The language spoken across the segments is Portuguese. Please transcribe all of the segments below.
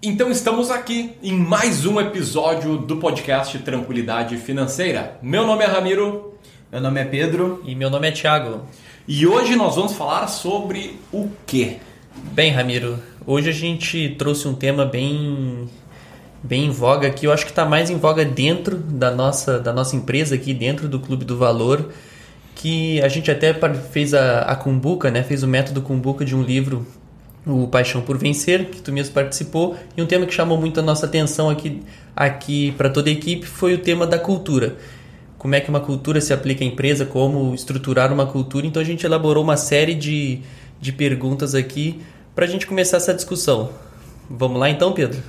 Então estamos aqui em mais um episódio do podcast Tranquilidade Financeira. Meu nome é Ramiro. Meu nome é Pedro. E meu nome é Thiago. E hoje nós vamos falar sobre o quê? Bem, Ramiro, hoje a gente trouxe um tema bem bem em voga aqui. Eu acho que está mais em voga dentro da nossa, da nossa empresa aqui, dentro do Clube do Valor, que a gente até fez a, a Cumbuca, né? Fez o método Cumbuca de um livro o Paixão por Vencer, que tu mesmo participou, e um tema que chamou muito a nossa atenção aqui, aqui para toda a equipe foi o tema da cultura. Como é que uma cultura se aplica à empresa, como estruturar uma cultura. Então a gente elaborou uma série de, de perguntas aqui para a gente começar essa discussão. Vamos lá então, Pedro?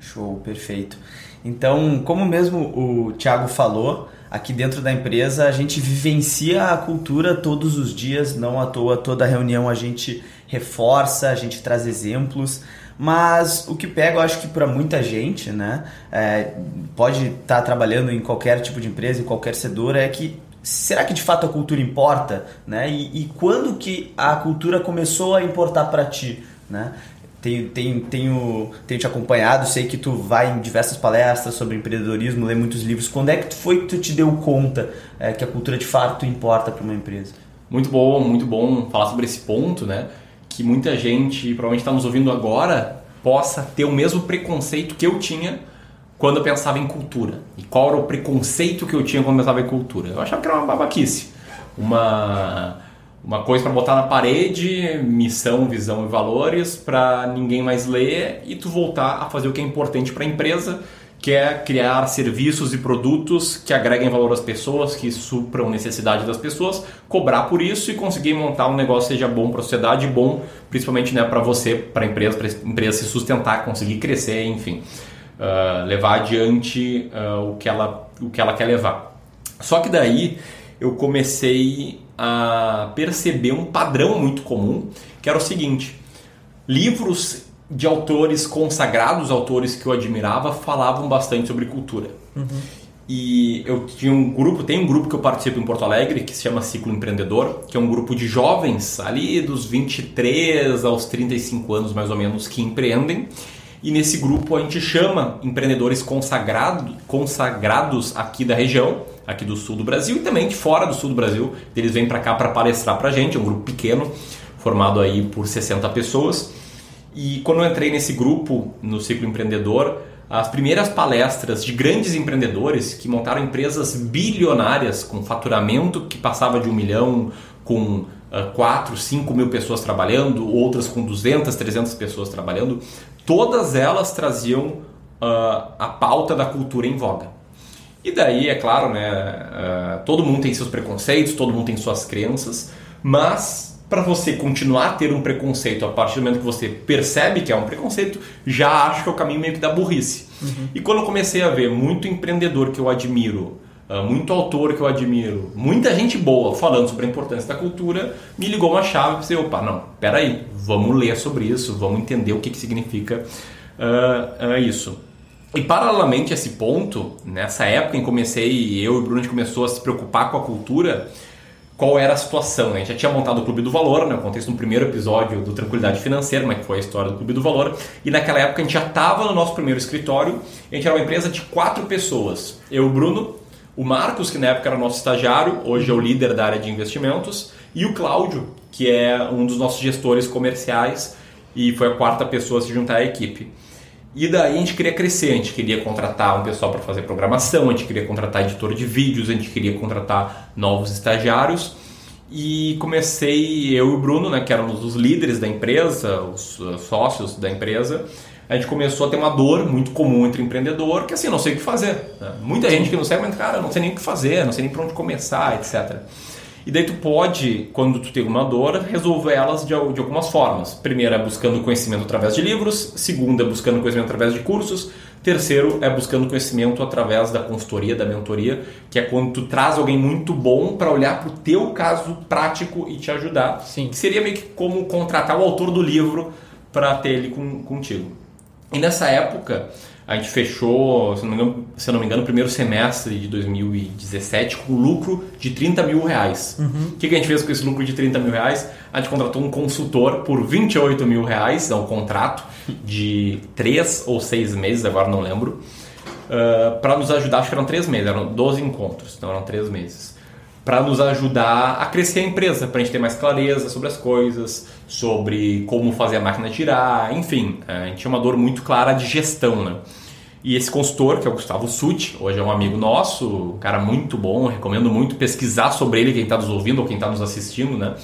Show, perfeito. Então, como mesmo o Thiago falou, aqui dentro da empresa a gente vivencia a cultura todos os dias, não à toa toda reunião a gente reforça, a gente traz exemplos, mas o que pega, eu acho que para muita gente, né, é, pode estar tá trabalhando em qualquer tipo de empresa, em qualquer setor, é que será que de fato a cultura importa, né? E, e quando que a cultura começou a importar para ti, né? Tenho, tenho, tenho, tenho te acompanhado, sei que tu vai em diversas palestras sobre empreendedorismo, lê muitos livros. Quando é que foi que tu te deu conta é, que a cultura de fato importa para uma empresa? Muito bom, muito bom falar sobre esse ponto, né? Que muita gente, provavelmente está nos ouvindo agora, possa ter o mesmo preconceito que eu tinha quando eu pensava em cultura. E qual era o preconceito que eu tinha quando eu pensava em cultura? Eu achava que era uma babaquice. Uma uma coisa para botar na parede, missão, visão e valores para ninguém mais ler e tu voltar a fazer o que é importante para a empresa, que é criar serviços e produtos que agreguem valor às pessoas, que supram necessidade das pessoas, cobrar por isso e conseguir montar um negócio que seja bom para a sociedade, bom principalmente né, para você, para a empresa, para a empresa se sustentar, conseguir crescer, enfim, uh, levar adiante uh, o, que ela, o que ela quer levar. Só que daí eu comecei a perceber um padrão muito comum, que era o seguinte: livros de autores consagrados, autores que eu admirava, falavam bastante sobre cultura. Uhum. E eu tinha um grupo, tem um grupo que eu participo em Porto Alegre que se chama Ciclo Empreendedor, que é um grupo de jovens ali dos 23 aos 35 anos mais ou menos que empreendem. E nesse grupo a gente chama empreendedores consagrado, consagrados aqui da região aqui do sul do Brasil e também de fora do sul do Brasil. Eles vêm para cá para palestrar para gente, é um grupo pequeno, formado aí por 60 pessoas. E quando eu entrei nesse grupo, no Ciclo Empreendedor, as primeiras palestras de grandes empreendedores que montaram empresas bilionárias com faturamento que passava de um milhão, com uh, 4, 5 mil pessoas trabalhando, outras com 200, 300 pessoas trabalhando, todas elas traziam uh, a pauta da cultura em voga. E daí, é claro, né, uh, todo mundo tem seus preconceitos, todo mundo tem suas crenças, mas para você continuar a ter um preconceito a partir do momento que você percebe que é um preconceito, já acho que é o caminho meio que da burrice. Uhum. E quando eu comecei a ver muito empreendedor que eu admiro, uh, muito autor que eu admiro, muita gente boa falando sobre a importância da cultura, me ligou uma chave e pensei, opa, não, peraí, vamos ler sobre isso, vamos entender o que, que significa uh, isso. E paralelamente a esse ponto, nessa época em que comecei, eu e o Bruno a gente começou a se preocupar com a cultura, qual era a situação? Né? A gente já tinha montado o Clube do Valor, né? eu contei no primeiro episódio do Tranquilidade Financeira, é que foi a história do Clube do Valor, e naquela época a gente já estava no nosso primeiro escritório, a gente era uma empresa de quatro pessoas, eu, o Bruno, o Marcos, que na época era nosso estagiário, hoje é o líder da área de investimentos, e o Cláudio, que é um dos nossos gestores comerciais e foi a quarta pessoa a se juntar à equipe. E daí a gente queria crescer, a gente queria contratar um pessoal para fazer programação, a gente queria contratar editor de vídeos, a gente queria contratar novos estagiários. E comecei, eu e o Bruno, né, que éramos os líderes da empresa, os sócios da empresa, a gente começou a ter uma dor muito comum entre empreendedor, que assim, não sei o que fazer. Né? Muita gente que não sabe, mas cara, não sei nem o que fazer, não sei nem por onde começar, etc. E daí tu pode, quando tu tem uma dor, resolver elas de, de algumas formas. Primeira, buscando conhecimento através de livros. Segunda, buscando conhecimento através de cursos. Terceiro é buscando conhecimento através da consultoria, da mentoria, que é quando tu traz alguém muito bom para olhar para o teu caso prático e te ajudar. Sim. Que seria meio que como contratar o autor do livro para ter ele com, contigo. E nessa época, a gente fechou, se não, me engano, se não me engano, o primeiro semestre de 2017 com lucro de 30 mil reais. O que, que a gente fez com esse lucro de 30 mil reais? A gente contratou um consultor por 28 mil reais, é um contrato de 3 ou 6 meses, agora não lembro, para nos ajudar, acho que eram 3 meses, eram 12 encontros, então eram 3 meses. Para nos ajudar a crescer a empresa, para a gente ter mais clareza sobre as coisas, sobre como fazer a máquina girar, enfim, a gente tinha uma dor muito clara de gestão, né? E esse consultor, que é o Gustavo Sutti, hoje é um amigo nosso, um cara muito bom, recomendo muito pesquisar sobre ele, quem está nos ouvindo ou quem está nos assistindo, né?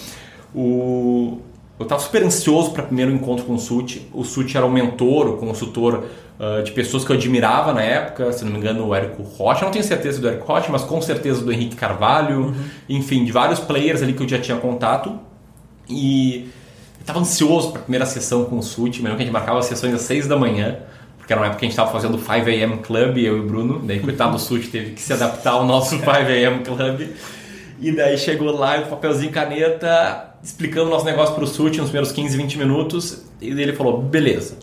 O... Eu estava super ansioso para o primeiro encontro com o Sutti. O Sutti era um mentor, o consultor uh, de pessoas que eu admirava na época, se não me engano, o Érico Rocha. Eu não tenho certeza do Érico Rocha, mas com certeza do Henrique Carvalho, enfim, de vários players ali que eu já tinha contato. E eu estava ansioso para a primeira sessão com o Sutti, mesmo que a gente marcava as sessões às 6 da manhã porque era uma época que a gente estava fazendo o 5am Club, eu e o Bruno, daí coitado do Suti teve que se adaptar ao nosso 5am Club. E daí chegou lá, o papelzinho e caneta, explicando o nosso negócio para o Suti nos primeiros 15, 20 minutos, e ele falou, beleza,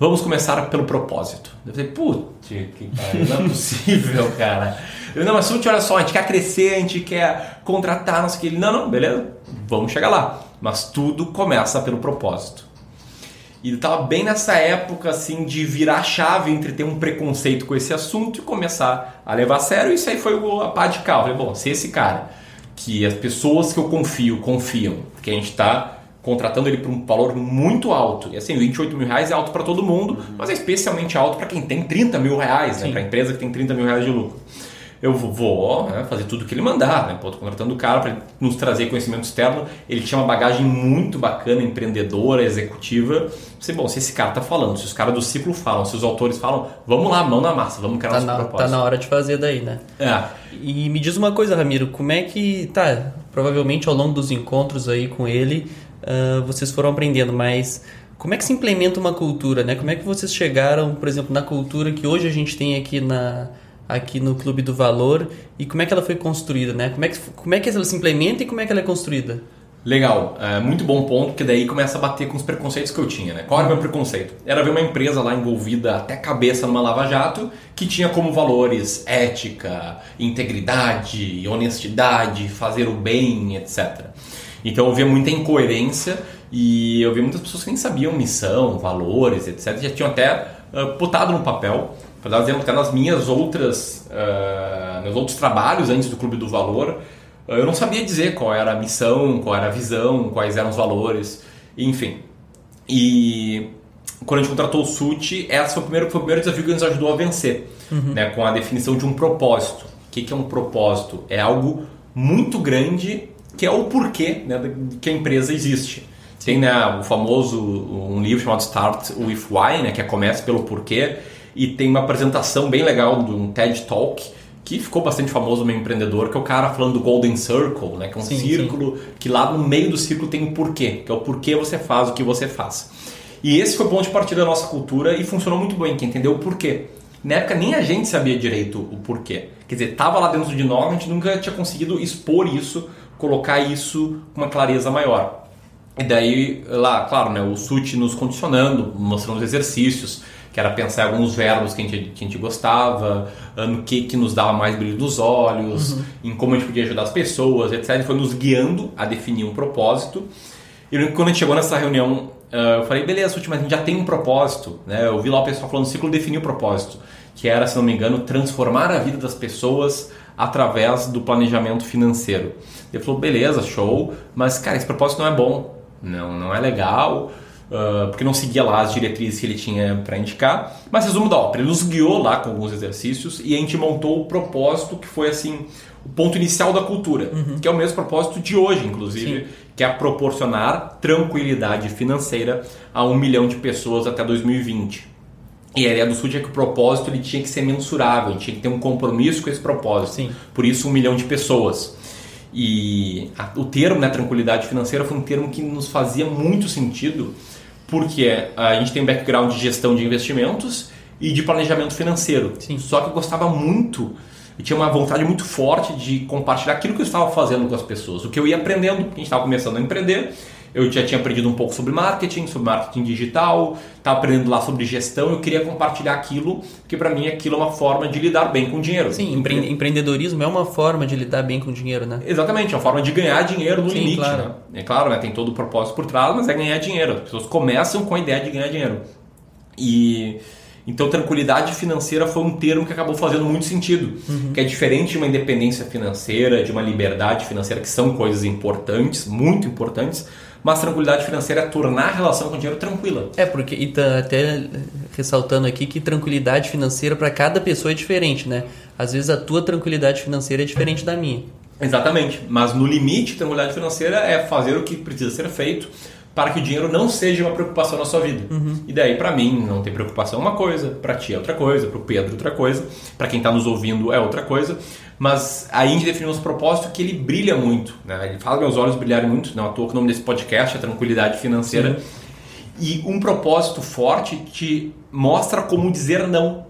vamos começar pelo propósito. Eu falei, putz, que pariu, não é possível, cara. Eu, não, mas Suti, olha só, a gente quer crescer, a gente quer contratar, não sei o que. Ele, não, não, beleza, vamos chegar lá. Mas tudo começa pelo propósito. E estava bem nessa época assim de virar a chave entre ter um preconceito com esse assunto e começar a levar a sério. Isso aí foi a pá de cal. Eu falei, bom, se esse cara, que as pessoas que eu confio, confiam, que a gente está contratando ele por um valor muito alto, e assim, 28 mil reais é alto para todo mundo, mas é especialmente alto para quem tem 30 mil reais, né? para a empresa que tem 30 mil reais de lucro eu vou né, fazer tudo que ele mandar, né? Pô, tô contratando o cara para nos trazer conhecimento externo. Ele tinha uma bagagem muito bacana, empreendedora, executiva. Sei, bom, se esse cara tá falando, se os caras do ciclo falam, se os autores falam, vamos lá, mão na massa, vamos criar tá nosso na, propósito. Tá na hora de fazer daí, né? É. E me diz uma coisa, Ramiro, como é que tá? Provavelmente ao longo dos encontros aí com ele, uh, vocês foram aprendendo, mas como é que se implementa uma cultura, né? Como é que vocês chegaram, por exemplo, na cultura que hoje a gente tem aqui na aqui no Clube do Valor e como é que ela foi construída, né? Como é que, como é que ela se implementa e como é que ela é construída? Legal, é, muito bom ponto, porque daí começa a bater com os preconceitos que eu tinha, né? Qual era o meu preconceito? Era ver uma empresa lá envolvida até cabeça numa lava-jato que tinha como valores ética, integridade, honestidade, fazer o bem, etc. Então eu via muita incoerência e eu via muitas pessoas que nem sabiam missão, valores, etc. Já tinham até uh, no papel um exemplo, até nas minhas outras, uh, meus outros trabalhos antes do Clube do Valor, uh, eu não sabia dizer qual era a missão, qual era a visão, quais eram os valores, enfim. E quando a gente contratou o SUT, esse foi o primeiro, foi o primeiro desafio que nos ajudou a vencer, uhum. né, com a definição de um propósito. O que, que é um propósito? É algo muito grande que é o porquê né, que a empresa existe. Tem né, o famoso um livro chamado Start with Why, né, que é Comece pelo Porquê, e tem uma apresentação bem legal de um TED Talk que ficou bastante famoso no meio empreendedor, que é o cara falando do Golden Circle, né? que é um sim, círculo, sim. que lá no meio do círculo tem o um porquê, que é o porquê você faz o que você faz. E esse foi o ponto de partida da nossa cultura e funcionou muito bem, que entendeu o porquê. Na época nem a gente sabia direito o porquê. Quer dizer, estava lá dentro de nós, a gente nunca tinha conseguido expor isso, colocar isso com uma clareza maior. E daí, lá, claro, né, o SUT nos condicionando, mostrando os exercícios, que era pensar em alguns verbos que a gente, que a gente gostava, no que, que nos dava mais brilho nos olhos, uhum. em como a gente podia ajudar as pessoas, etc. Ele foi nos guiando a definir um propósito. E quando a gente chegou nessa reunião, ah, eu falei, beleza, mas a gente já tem um propósito. Né? Eu vi lá o pessoal falando, o ciclo definiu o propósito, que era, se não me engano, transformar a vida das pessoas através do planejamento financeiro. Ele falou, beleza, show, mas cara, esse propósito não é bom, não, não é legal uh, porque não seguia lá as diretrizes que ele tinha para indicar. Mas resumo da ópera, ele nos guiou lá com alguns exercícios e a gente montou o propósito que foi assim o ponto inicial da cultura, uhum. que é o mesmo propósito de hoje, inclusive, Sim. que é proporcionar tranquilidade financeira a um milhão de pessoas até 2020. E a ideia do Sud é que o propósito ele tinha que ser mensurável, tinha que ter um compromisso com esse propósito. Sim. Por isso, um milhão de pessoas. E a, o termo, né, tranquilidade financeira, foi um termo que nos fazia muito sentido porque a gente tem um background de gestão de investimentos e de planejamento financeiro. Sim. Só que eu gostava muito, eu tinha uma vontade muito forte de compartilhar aquilo que eu estava fazendo com as pessoas, o que eu ia aprendendo, porque a gente estava começando a empreender. Eu já tinha aprendido um pouco sobre marketing, sobre marketing digital, estava aprendendo lá sobre gestão. Eu queria compartilhar aquilo, porque para mim aquilo é uma forma de lidar bem com dinheiro. Sim, empre empreendedorismo é uma forma de lidar bem com dinheiro, né? Exatamente, é uma forma de ganhar dinheiro no Sim, limite. claro. Né? É claro, né? tem todo o propósito por trás, mas é ganhar dinheiro. As pessoas começam com a ideia de ganhar dinheiro. E então tranquilidade financeira foi um termo que acabou fazendo muito sentido, que é diferente de uma independência financeira, de uma liberdade financeira, que são coisas importantes, muito importantes, mas tranquilidade financeira é tornar a relação com o dinheiro tranquila. É, porque e tá até ressaltando aqui que tranquilidade financeira para cada pessoa é diferente, né? Às vezes a tua tranquilidade financeira é diferente da minha. Exatamente, mas no limite, tranquilidade financeira é fazer o que precisa ser feito para que o dinheiro não seja uma preocupação na sua vida. E daí, para mim, não tem preocupação é uma coisa, para ti é outra coisa, para o Pedro é outra coisa, para quem está nos ouvindo é outra coisa. Mas aí a gente definiu nosso propósito que ele brilha muito. Né? Ele fala meus olhos brilharem muito, não à toa que o nome desse podcast é Tranquilidade Financeira. E um propósito forte te mostra como dizer não.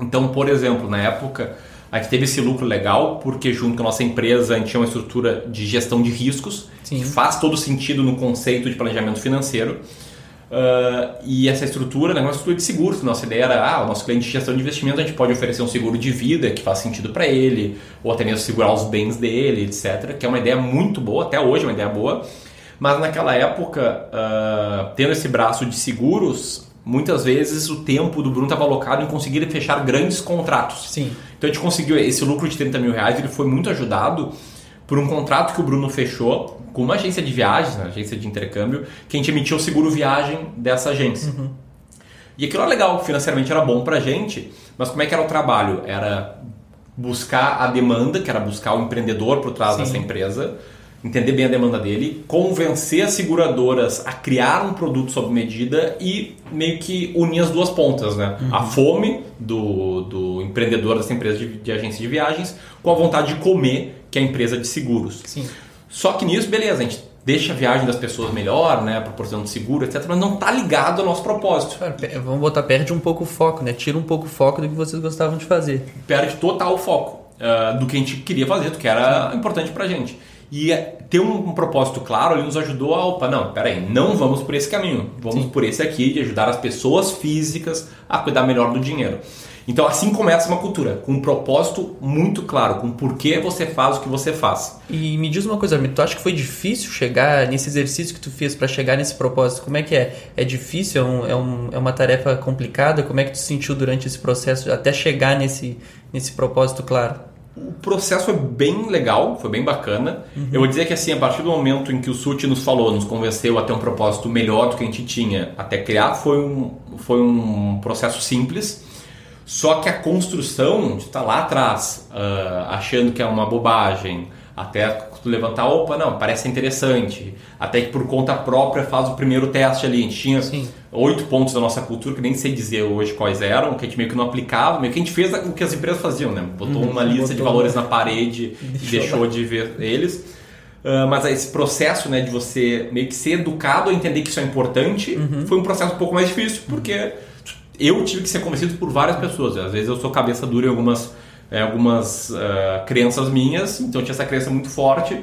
Então, por exemplo, na época, a gente teve esse lucro legal porque junto com a nossa empresa a gente tinha uma estrutura de gestão de riscos Sim. que faz todo sentido no conceito de planejamento financeiro. Uh, e essa estrutura né, é uma estrutura de seguros. Nossa ideia era, ah, o nosso cliente de gestão de investimento, a gente pode oferecer um seguro de vida que faz sentido para ele, ou até mesmo segurar os bens dele, etc. Que é uma ideia muito boa, até hoje é uma ideia boa. Mas naquela época, uh, tendo esse braço de seguros, muitas vezes o tempo do Bruno estava alocado em conseguir fechar grandes contratos. Sim. Então a gente conseguiu esse lucro de 30 mil reais, ele foi muito ajudado por um contrato que o Bruno fechou com uma agência de viagens, uma agência de intercâmbio, que a gente emitiu o seguro viagem dessa agência. E aquilo era legal, financeiramente era bom pra gente, mas como é que era o trabalho? Era buscar a demanda, que era buscar o empreendedor por trás Sim. dessa empresa, entender bem a demanda dele, convencer as seguradoras a criar um produto sob medida e meio que unir as duas pontas, né? A fome do, do empreendedor dessa empresa de, de agência de viagens com a vontade de comer, que é a empresa de seguros. Sim. Só que nisso, beleza, a gente deixa a viagem das pessoas melhor, né? Proporcionando seguro, etc. Mas não tá ligado ao nosso propósito. Cara, pe- vamos botar, perde um pouco o foco, né? Tira um pouco o foco do que vocês gostavam de fazer. perde total o foco ah, do que a gente queria fazer, do que era importante pra gente. E eh, ter um, um propósito claro ali nos ajudou a, opa, não, peraí, não vamos por esse caminho, vamos por esse aqui de ajudar as pessoas físicas a cuidar melhor do dinheiro. Então assim começa uma cultura, com um propósito muito claro, com por que você faz o que você faz. E me diz uma coisa, Armin, tu acha que foi difícil chegar nesse exercício que tu fez para chegar nesse propósito? Como é que é? É difícil? É, um, é, um, é uma tarefa complicada? Como é que tu se sentiu durante esse processo até chegar nesse, nesse propósito claro? O processo foi bem legal, foi bem bacana. Eu vou dizer que assim, a partir do momento em que o Suti nos falou, nos convenceu a ter um propósito melhor do que a gente tinha até criar, foi um, foi um processo simples. Só que a construção de estar lá atrás, ah, achando que é uma bobagem, até tu levantar, opa, não, parece interessante. Até que por conta própria faz o primeiro teste ali. A gente tinha oito pontos da nossa cultura, que nem sei dizer hoje quais eram, que a gente meio que não aplicava, meio que a gente fez o que as empresas faziam, né? Botou uma lista de botou- valores na parede e Deixou deixou de ver eles. Ah, mas esse processo né, de você meio que ser educado a entender que isso é importante foi um processo um pouco mais difícil, porque eu tive que ser convencido por várias pessoas. Às vezes eu sou cabeça dura em algumas, em algumas ah, crenças minhas, então eu tinha essa crença muito forte.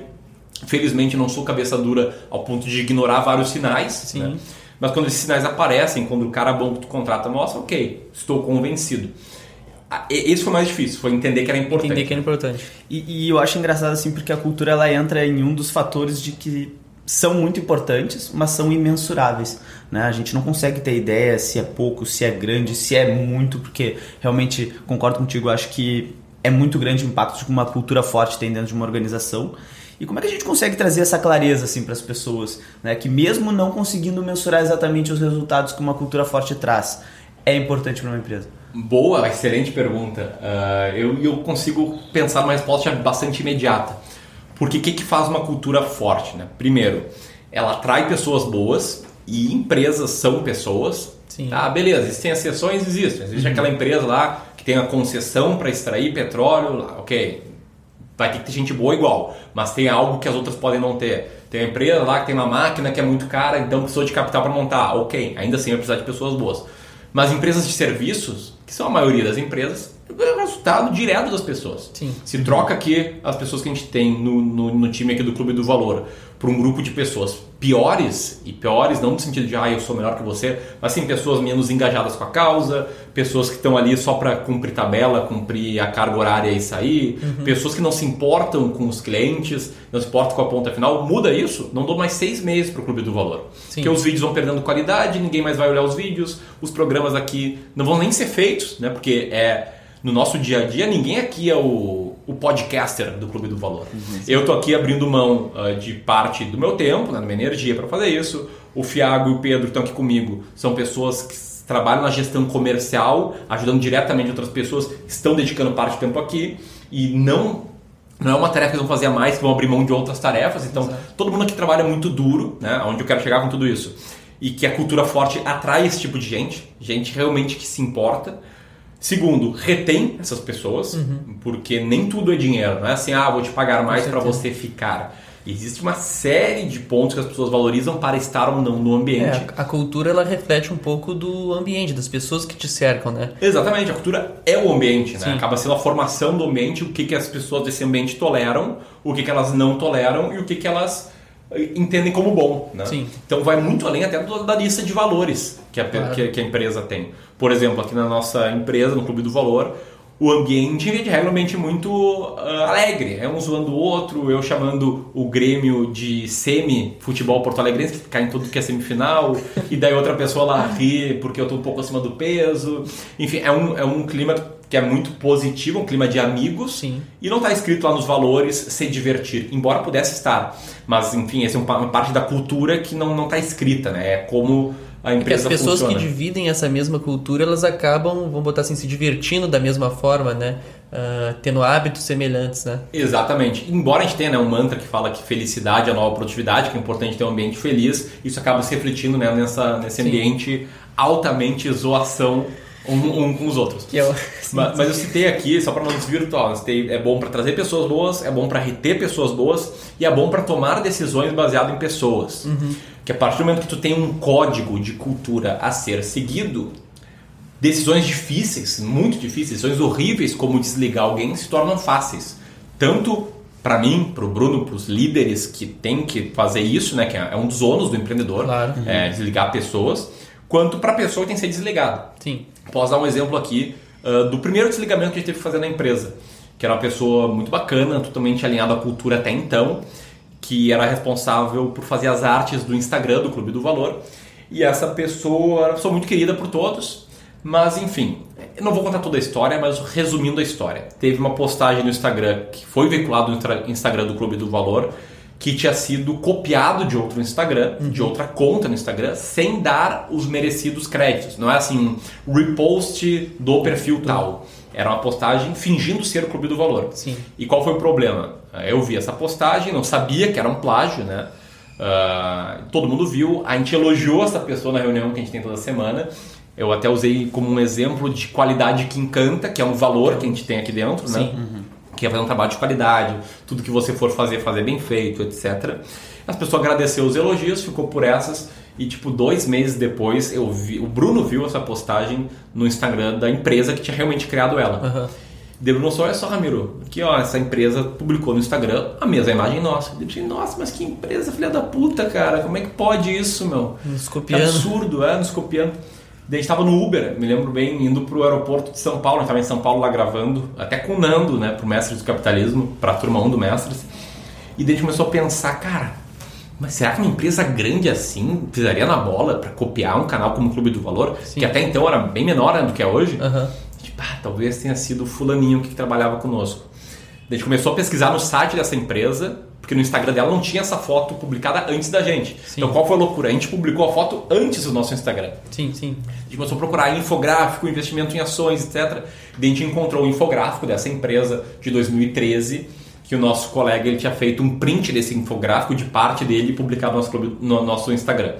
Felizmente não sou cabeça dura ao ponto de ignorar vários sinais. Sim. né? Mas quando esses sinais aparecem, quando o cara bom que tu contrata mostra, ok, estou convencido. Ah, Esse foi mais difícil, foi entender que era importante. Entender que é importante. E, e eu acho engraçado assim porque a cultura ela entra em um dos fatores de que são muito importantes, mas são imensuráveis. Né? A gente não consegue ter ideia se é pouco, se é grande, se é muito, porque realmente concordo contigo, acho que é muito grande o impacto que uma cultura forte tem dentro de uma organização. E como é que a gente consegue trazer essa clareza assim para as pessoas, né? Que mesmo não conseguindo mensurar exatamente os resultados que uma cultura forte traz, é importante para uma empresa. Boa, excelente pergunta. Ah, eu, eu consigo pensar numa resposta bastante imediata. Porque o que, que faz uma cultura forte? Né? Primeiro, ela atrai pessoas boas e empresas são pessoas. Sim. Ah, beleza, existem exceções, existem. Existe aquela empresa lá que tem a concessão para extrair petróleo, ok. Vai ter que ter gente boa igual, mas tem algo que as outras podem não ter. Tem uma empresa lá que tem uma máquina que é muito cara, então precisou de capital para montar. Ok, ainda assim vai precisar de pessoas boas. Mas empresas de serviços, que são a maioria das empresas, é o resultado direto das pessoas. Sim. Se troca aqui as pessoas que a gente tem no, no, no time aqui do Clube do Valor para um grupo de pessoas piores, e piores não no sentido de ah, eu sou melhor que você, mas sim pessoas menos engajadas com a causa, pessoas que estão ali só para cumprir tabela, cumprir a carga horária e sair, uhum. pessoas que não se importam com os clientes, não se importam com a ponta final. Muda isso, não dou mais seis meses para o Clube do Valor. Sim. Porque os vídeos vão perdendo qualidade, ninguém mais vai olhar os vídeos, os programas aqui não vão nem ser feitos, né? porque é no nosso dia a dia, ninguém aqui é o, o podcaster do Clube do Valor. Uhum. Eu tô aqui abrindo mão uh, de parte do meu tempo, né, da minha energia para fazer isso. O Fiago e o Pedro estão aqui comigo, são pessoas que trabalham na gestão comercial, ajudando diretamente outras pessoas, estão dedicando parte do tempo aqui e não não é uma tarefa que eles vão fazer a mais, que vão abrir mão de outras tarefas. Então, Exato. todo mundo aqui trabalha muito duro, né? Onde eu quero chegar com tudo isso. E que a cultura forte atrai esse tipo de gente, gente realmente que se importa. Segundo, retém essas pessoas, uhum. porque nem tudo é dinheiro, não é assim, ah, vou te pagar mais para você ficar. Existe uma série de pontos que as pessoas valorizam para estar ou não no ambiente. É, a cultura ela reflete um pouco do ambiente, das pessoas que te cercam, né? Exatamente, a cultura é o ambiente, né? Sim. Acaba sendo a formação do ambiente, o que, que as pessoas desse ambiente toleram, o que, que elas não toleram e o que, que elas entendem como bom, né? Sim. Então vai muito além até da lista de valores que a, claro. que, que a empresa tem. Por exemplo, aqui na nossa empresa, no Clube do Valor, o ambiente é de regra muito uh, alegre. É um zoando o outro, eu chamando o Grêmio de semi-futebol porto alegrense, que cai em tudo que é semifinal, e daí outra pessoa lá ri porque eu estou um pouco acima do peso. Enfim, é um, é um clima que é muito positivo, um clima de amigos, Sim. e não está escrito lá nos valores se divertir, embora pudesse estar. Mas, enfim, essa é uma parte da cultura que não está escrita, né? É como a empresa Porque as pessoas funciona. que dividem essa mesma cultura, elas acabam, vamos botar assim, se divertindo da mesma forma, né? Uh, tendo hábitos semelhantes, né? Exatamente. Embora a gente tenha né, um mantra que fala que felicidade é a nova produtividade, que é importante ter um ambiente feliz, isso acaba se refletindo né, nessa, nesse ambiente altamente zoação um, um, com os outros. Eu, mas, mas, eu citei aqui, só para não desvirtuar, citei, é bom para trazer pessoas boas, é bom para reter pessoas boas e é bom para tomar decisões baseado em pessoas. Uhum. Que a partir do momento que tu tem um código de cultura a ser seguido, decisões difíceis, muito difíceis, decisões horríveis como desligar alguém se tornam fáceis. Tanto para mim, para o Bruno, para os líderes que têm que fazer isso, né, que é um dos ônus do empreendedor, claro. é, desligar pessoas, quanto para a pessoa que tem que ser desligada. Sim. Posso dar um exemplo aqui uh, do primeiro desligamento que a gente teve que fazer na empresa, que era uma pessoa muito bacana, totalmente alinhada à cultura até então, que era responsável por fazer as artes do Instagram do Clube do Valor. E essa pessoa era uma pessoa muito querida por todos, mas enfim, eu não vou contar toda a história, mas resumindo a história. Teve uma postagem no Instagram que foi veiculado no Instagram do Clube do Valor, que tinha sido copiado de outro Instagram, uhum. de outra conta no Instagram, sem dar os merecidos créditos. Não é assim, um repost do perfil uhum. tal. Era uma postagem fingindo ser o Clube do Valor. Sim. E qual foi o problema? Eu vi essa postagem, não sabia que era um plágio, né? Uh, todo mundo viu, a gente elogiou essa pessoa na reunião que a gente tem toda semana. Eu até usei como um exemplo de qualidade que encanta, que é um valor que a gente tem aqui dentro, Sim. né? Uhum que é fazer um trabalho de qualidade, tudo que você for fazer, fazer bem feito, etc. As pessoas agradeceu os elogios, ficou por essas e tipo dois meses depois eu vi, o Bruno viu essa postagem no Instagram da empresa que tinha realmente criado ela. Uhum. Deu Bruno olha só, Ramiro, aqui ó, essa empresa publicou no Instagram a mesma imagem nossa. Eu disse, nossa, mas que empresa filha da puta, cara, como é que pode isso, meu? Nos copiando. Que absurdo, é, nos copiando. Daí a gente estava no Uber, me lembro bem, indo para o aeroporto de São Paulo, a gente estava em São Paulo lá gravando, até com o Nando, né, pro Mestres do Capitalismo, para a turma 1 do Mestres. E daí a gente começou a pensar, cara, mas será que uma empresa grande assim pisaria na bola para copiar um canal como o Clube do Valor, Sim. que até então era bem menor né, do que é hoje? Uhum. Tipo, ah, talvez tenha sido o fulaninho que trabalhava conosco. Daí a gente começou a pesquisar no site dessa empresa porque no Instagram dela não tinha essa foto publicada antes da gente. Sim. Então qual foi a loucura? A gente publicou a foto antes do nosso Instagram. Sim, sim. A gente começou a procurar infográfico, investimento em ações, etc. E a gente encontrou o infográfico dessa empresa de 2013 que o nosso colega ele tinha feito um print desse infográfico de parte dele e publicado no nosso, clube, no nosso Instagram.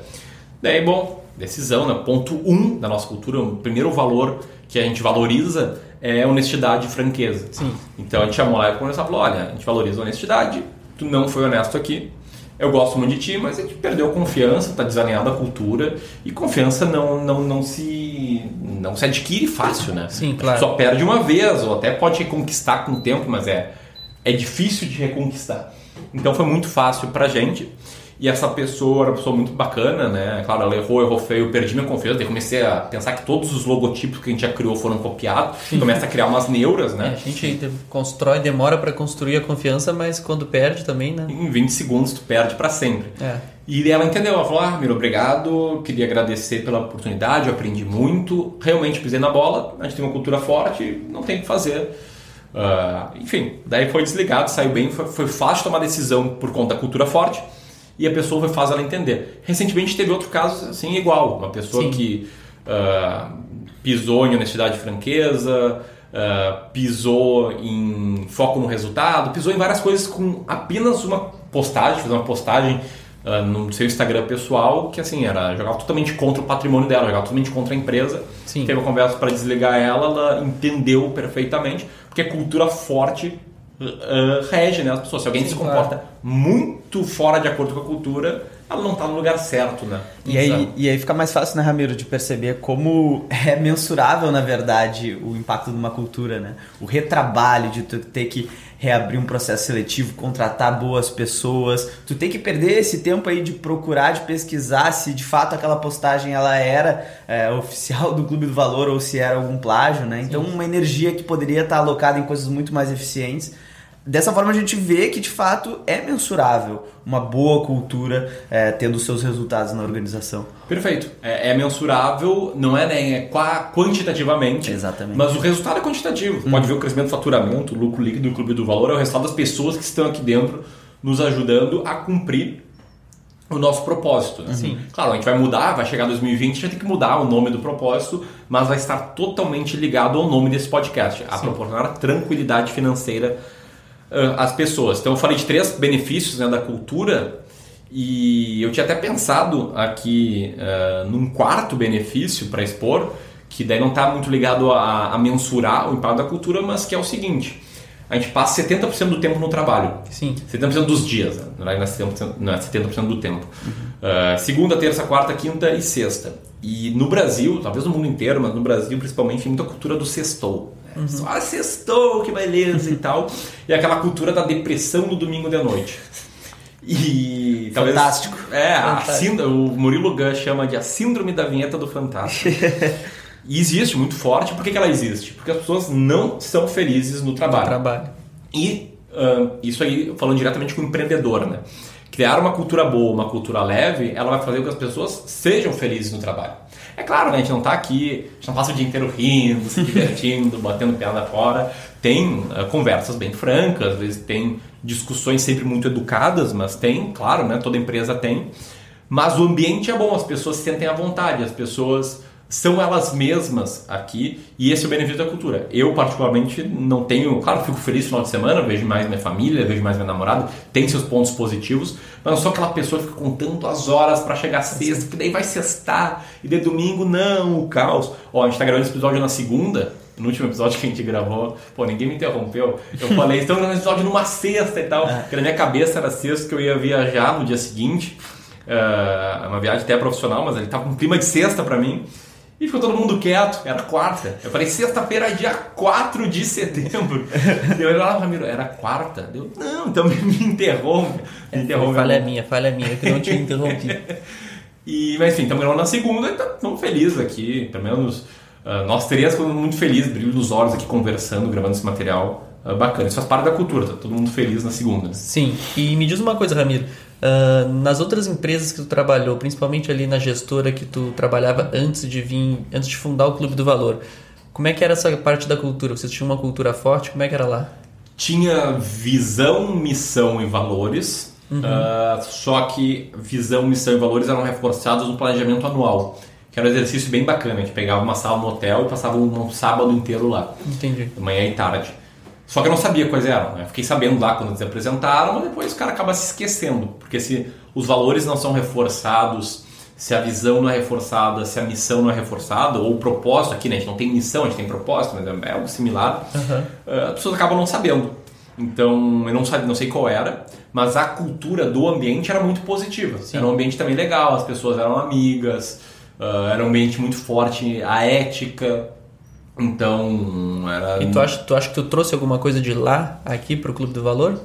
Daí, bom, decisão, né? ponto um da nossa cultura, o primeiro valor que a gente valoriza é honestidade e franqueza. Sim. Então a gente chamou lá e conversou e falou, olha, a gente valoriza a honestidade, tu não foi honesto aqui. Eu gosto muito de ti, mas a gente perdeu confiança, tá desalinhado a cultura e confiança não, não, não se não se adquire fácil, né? Sim, claro. Só perde uma vez, ou até pode reconquistar com o tempo, mas é, é difícil de reconquistar. Então foi muito fácil pra gente. E essa pessoa era uma pessoa muito bacana, né? Claro, ela errou, errou feio, perdi minha confiança. Daí comecei a pensar que todos os logotipos que a gente já criou foram copiados. Começa a criar umas neuras, É, né? a gente constrói, demora para construir a confiança, mas quando perde também, né? Em 20 segundos tu perde pra sempre. É. E ela entendeu, ela falou, ah, Ramiro, obrigado, queria agradecer pela oportunidade, eu aprendi muito, realmente pisei na bola, a gente tem uma cultura forte, não tem o que fazer. Ah, enfim, daí foi desligado, saiu bem, foi, foi fácil tomar decisão por conta da cultura forte e a pessoa faz ela entender. Recentemente teve outro caso assim igual, uma pessoa Sim. que ah, pisou em honestidade e franqueza, ah, pisou em foco no resultado, pisou em várias coisas com apenas uma postagem, fez uma postagem ah, no seu Instagram pessoal que assim era jogava totalmente contra o patrimônio dela, jogava totalmente contra a empresa. Sim. Teve uma conversa para desligar ela, ela entendeu perfeitamente, porque a cultura forte ah, rege né, as pessoas. Se alguém Sim, se claro. comporta muito fora de acordo com a cultura, ela não está no lugar certo, né? E aí, e aí fica mais fácil, né, Ramiro, de perceber como é mensurável, na verdade, o impacto de uma cultura, né? O retrabalho de tu ter que reabrir um processo seletivo, contratar boas pessoas, tu tem que perder esse tempo aí de procurar, de pesquisar se de fato aquela postagem ela era é, oficial do Clube do Valor ou se era algum plágio, né? Então uma energia que poderia estar alocada em coisas muito mais eficientes. Dessa forma a gente vê que de fato é mensurável uma boa cultura é, tendo seus resultados na organização. Perfeito. É, é mensurável, não é, né, é qua- quantitativamente. Exatamente. Mas o resultado é quantitativo. Pode ver o crescimento do faturamento, o lucro líquido do Clube do Valor, é o resultado das pessoas que estão aqui dentro nos ajudando a cumprir o nosso propósito. Né? Sim. Claro, a gente vai mudar, vai chegar 2020, a gente vai ter que mudar o nome do propósito, mas vai estar totalmente ligado ao nome desse podcast, a proporcionar tranquilidade financeira ah, às pessoas. Então eu falei de três benefícios né, da cultura e eu tinha até pensado aqui ah, num quarto benefício para expor, que daí não está muito ligado a, a mensurar o impacto da cultura, mas que é o seguinte. A gente passa 70% do tempo no trabalho. Sim. 70% dos dias, né? não é 70%, não é 70% do tempo. Uh, segunda, terça, quarta, quinta e sexta. E no Brasil, talvez no mundo inteiro, mas no Brasil principalmente, tem muita cultura do sextou. Né? Só sextou, que beleza e tal. E aquela cultura da depressão no domingo de noite. E talvez- Fantástico. É, Fantástico. o Murilo Gun chama de a síndrome da vinheta do Fantástico. e existe muito forte. Por que, que ela existe? Porque as pessoas não são felizes no trabalho. Trabalho. E ahn, isso aí, falando diretamente com o empreendedor, né? Criar uma cultura boa, uma cultura leve, ela vai fazer com que as pessoas sejam felizes no trabalho. É claro, né? A gente não tá aqui, a gente não passa o dia inteiro rindo, se divertindo, batendo piada fora. Tem ah, conversas bem francas, às vezes tem discussões sempre muito educadas, mas tem, claro, né? Toda empresa tem. Mas o ambiente é bom, as pessoas se sentem à vontade, as pessoas são elas mesmas aqui e esse é o benefício da cultura. Eu, particularmente, não tenho. Claro, fico feliz no final de semana, vejo mais minha família, vejo mais minha namorada, tem seus pontos positivos, mas não sou aquela pessoa que fica contando as horas para chegar sexta, que daí vai sextar e de domingo, não, o caos. Ó, a gente tá gravando esse episódio na segunda. No último episódio que a gente gravou, pô, ninguém me interrompeu. Eu falei, estamos gravando esse episódio numa sexta e tal. Porque na minha cabeça era sexta que eu ia viajar no dia seguinte. É uma viagem até profissional, mas ele tava com um clima de sexta pra mim. E ficou todo mundo quieto, era quarta. Eu falei, sexta-feira, é dia 4 de setembro. Deu ele lá, Ramiro, era quarta? Deu, não, então me, me interrompe. Me interrompe. Falha minha, falha minha, que eu não tinha interrompido. E, mas enfim, estamos gravando na segunda e estamos felizes aqui. Pelo menos ah, nós três ficamos muito felizes, brilho nos olhos aqui conversando, gravando esse material ah, bacana. Isso faz parte da cultura, tá todo mundo feliz na segunda. Sim, e me diz uma coisa, Ramiro. Ah, nas outras empresas que tu trabalhou, principalmente ali na gestora que tu trabalhava antes de vir, antes de fundar o Clube do Valor, como é que era essa parte da cultura? Vocês tinham uma cultura forte? Como é que era lá? Tinha visão, missão e valores, ah, só que visão, missão e valores eram reforçados no planejamento anual, que era um exercício bem bacana. A gente pegava uma sala no hotel e passava um, sábado inteiro lá, Entendi. de manhã e tarde. Só que eu não sabia quais eram. Né? Fiquei sabendo lá quando eles apresentaram, mas depois o cara acaba se esquecendo, porque se os valores não são reforçados, se a visão não é reforçada, se a missão não é reforçada, ou o propósito aqui, né? a gente não tem missão, a gente tem propósito, mas é algo similar, eh, as pessoas acabam não sabendo. Então, eu não, sabe, não sei qual era, mas a cultura do ambiente era muito positiva. Era um ambiente também legal, as pessoas eram amigas, uh, era um ambiente muito forte, a ética. Então, era. E tu acha, tu acha que tu trouxe alguma coisa de lá aqui pro Clube do Valor?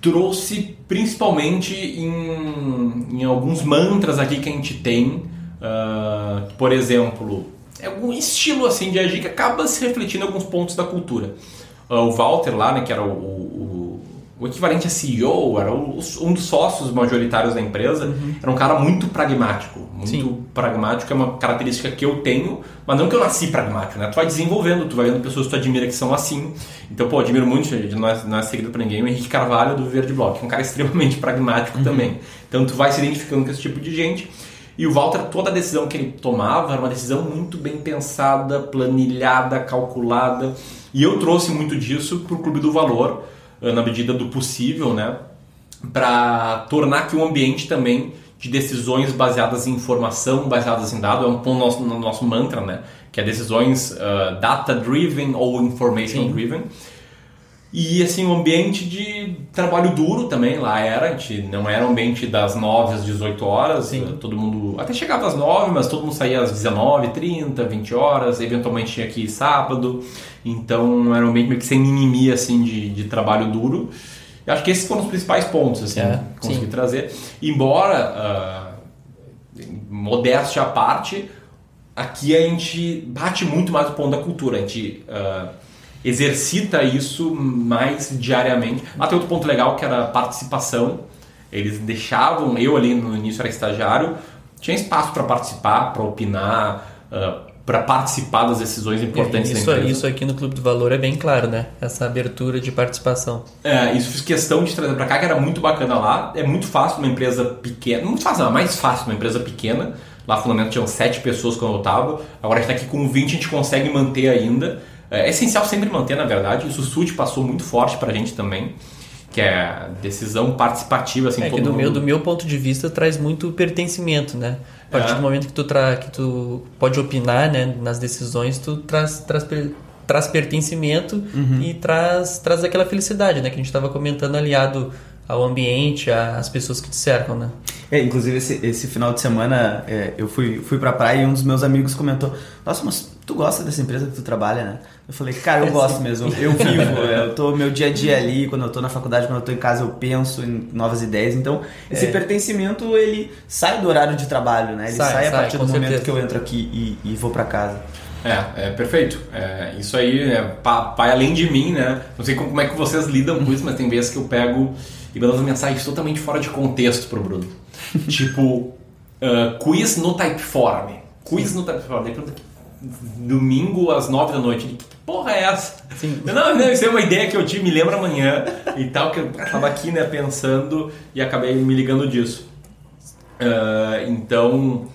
Trouxe principalmente em, em alguns mantras aqui que a gente tem. Uh, por exemplo, é algum estilo assim de agir que acaba se refletindo em alguns pontos da cultura. Uh, o Walter lá, né, que era o, o, o equivalente a CEO, era um dos sócios majoritários da empresa, uhum. era um cara muito pragmático. Muito Sim. pragmático é uma característica que eu tenho, mas não que eu nasci pragmático, né? Tu vai desenvolvendo, tu vai vendo pessoas que tu admira que são assim. Então, pô, admiro muito, não é, não é seguido pra ninguém, o Henrique Carvalho do Verde Block, é um cara extremamente pragmático uhum. também. Então, tu vai se identificando com esse tipo de gente. E o Walter, toda a decisão que ele tomava era uma decisão muito bem pensada, planilhada, calculada. E eu trouxe muito disso para o Clube do Valor, na medida do possível, né? Para tornar aqui um ambiente também de decisões baseadas em informação, baseadas em dados. É um ponto no nosso, no nosso mantra, né? Que é decisões uh, data-driven ou information-driven. E assim, um ambiente de trabalho duro também lá era, a gente não era um ambiente das 9 às 18 horas, Sim. todo mundo até chegava às 9, mas todo mundo saía às 19, 30, 20 horas, eventualmente tinha aqui sábado, então era um ambiente meio que sem mimimi assim de, de trabalho duro. Eu acho que esses foram os principais pontos assim, é, consegui sim. trazer. Embora uh, modéstia à parte, aqui a gente bate muito mais o ponto da cultura, a gente uh, exercita isso mais diariamente. Ah, tem outro ponto legal que era a participação. Eles deixavam, eu ali no início era estagiário, tinha espaço para participar, para opinar, uh, para participar das decisões importantes isso, da empresa. Isso aqui no Clube do Valor é bem claro, né? Essa abertura de participação. É, isso fiz questão de trazer para cá, que era muito bacana lá. É muito fácil uma empresa pequena, muito fácil, não, é mais fácil uma empresa pequena. Lá, Fundamento, tinham sete pessoas quando eu estava. Agora a gente está aqui com 20, a gente consegue manter ainda. É essencial sempre manter, na verdade. Isso o SUT passou muito forte para a gente também, que é decisão participativa. Assim, é que do, mundo... meu, do meu ponto de vista traz muito pertencimento, né? A partir é. do momento que tu, tra... que tu pode opinar né, nas decisões, tu traz, traz, traz pertencimento uhum. e traz, traz aquela felicidade, né? Que a gente estava comentando aliado ao ambiente, às pessoas que te cercam, né? É, inclusive esse, esse final de semana é, eu fui, fui pra praia e um dos meus amigos comentou: Nossa, mas tu gosta dessa empresa que tu trabalha, né? Eu falei, cara, eu gosto mesmo, eu vivo, eu tô meu dia a dia ali, quando eu tô na faculdade, quando eu tô em casa, eu penso em novas ideias. Então, esse é. pertencimento, ele sai do horário de trabalho, né? Ele sai, sai a partir do momento que eu entro aqui e, e vou para casa. É, é perfeito. É, isso aí é pai além de mim, né? Não sei como é que vocês lidam com isso, mas tem vezes que eu pego e mando mensagens totalmente fora de contexto pro Bruno. tipo, uh, quiz no Typeform. Quiz no Typeform. Daí pergunta, domingo às nove da noite. Que porra é essa? Sim. Não, não, isso é uma ideia que eu tive, me lembro amanhã e tal, que eu tava aqui, né, pensando e acabei me ligando disso. Uh, então,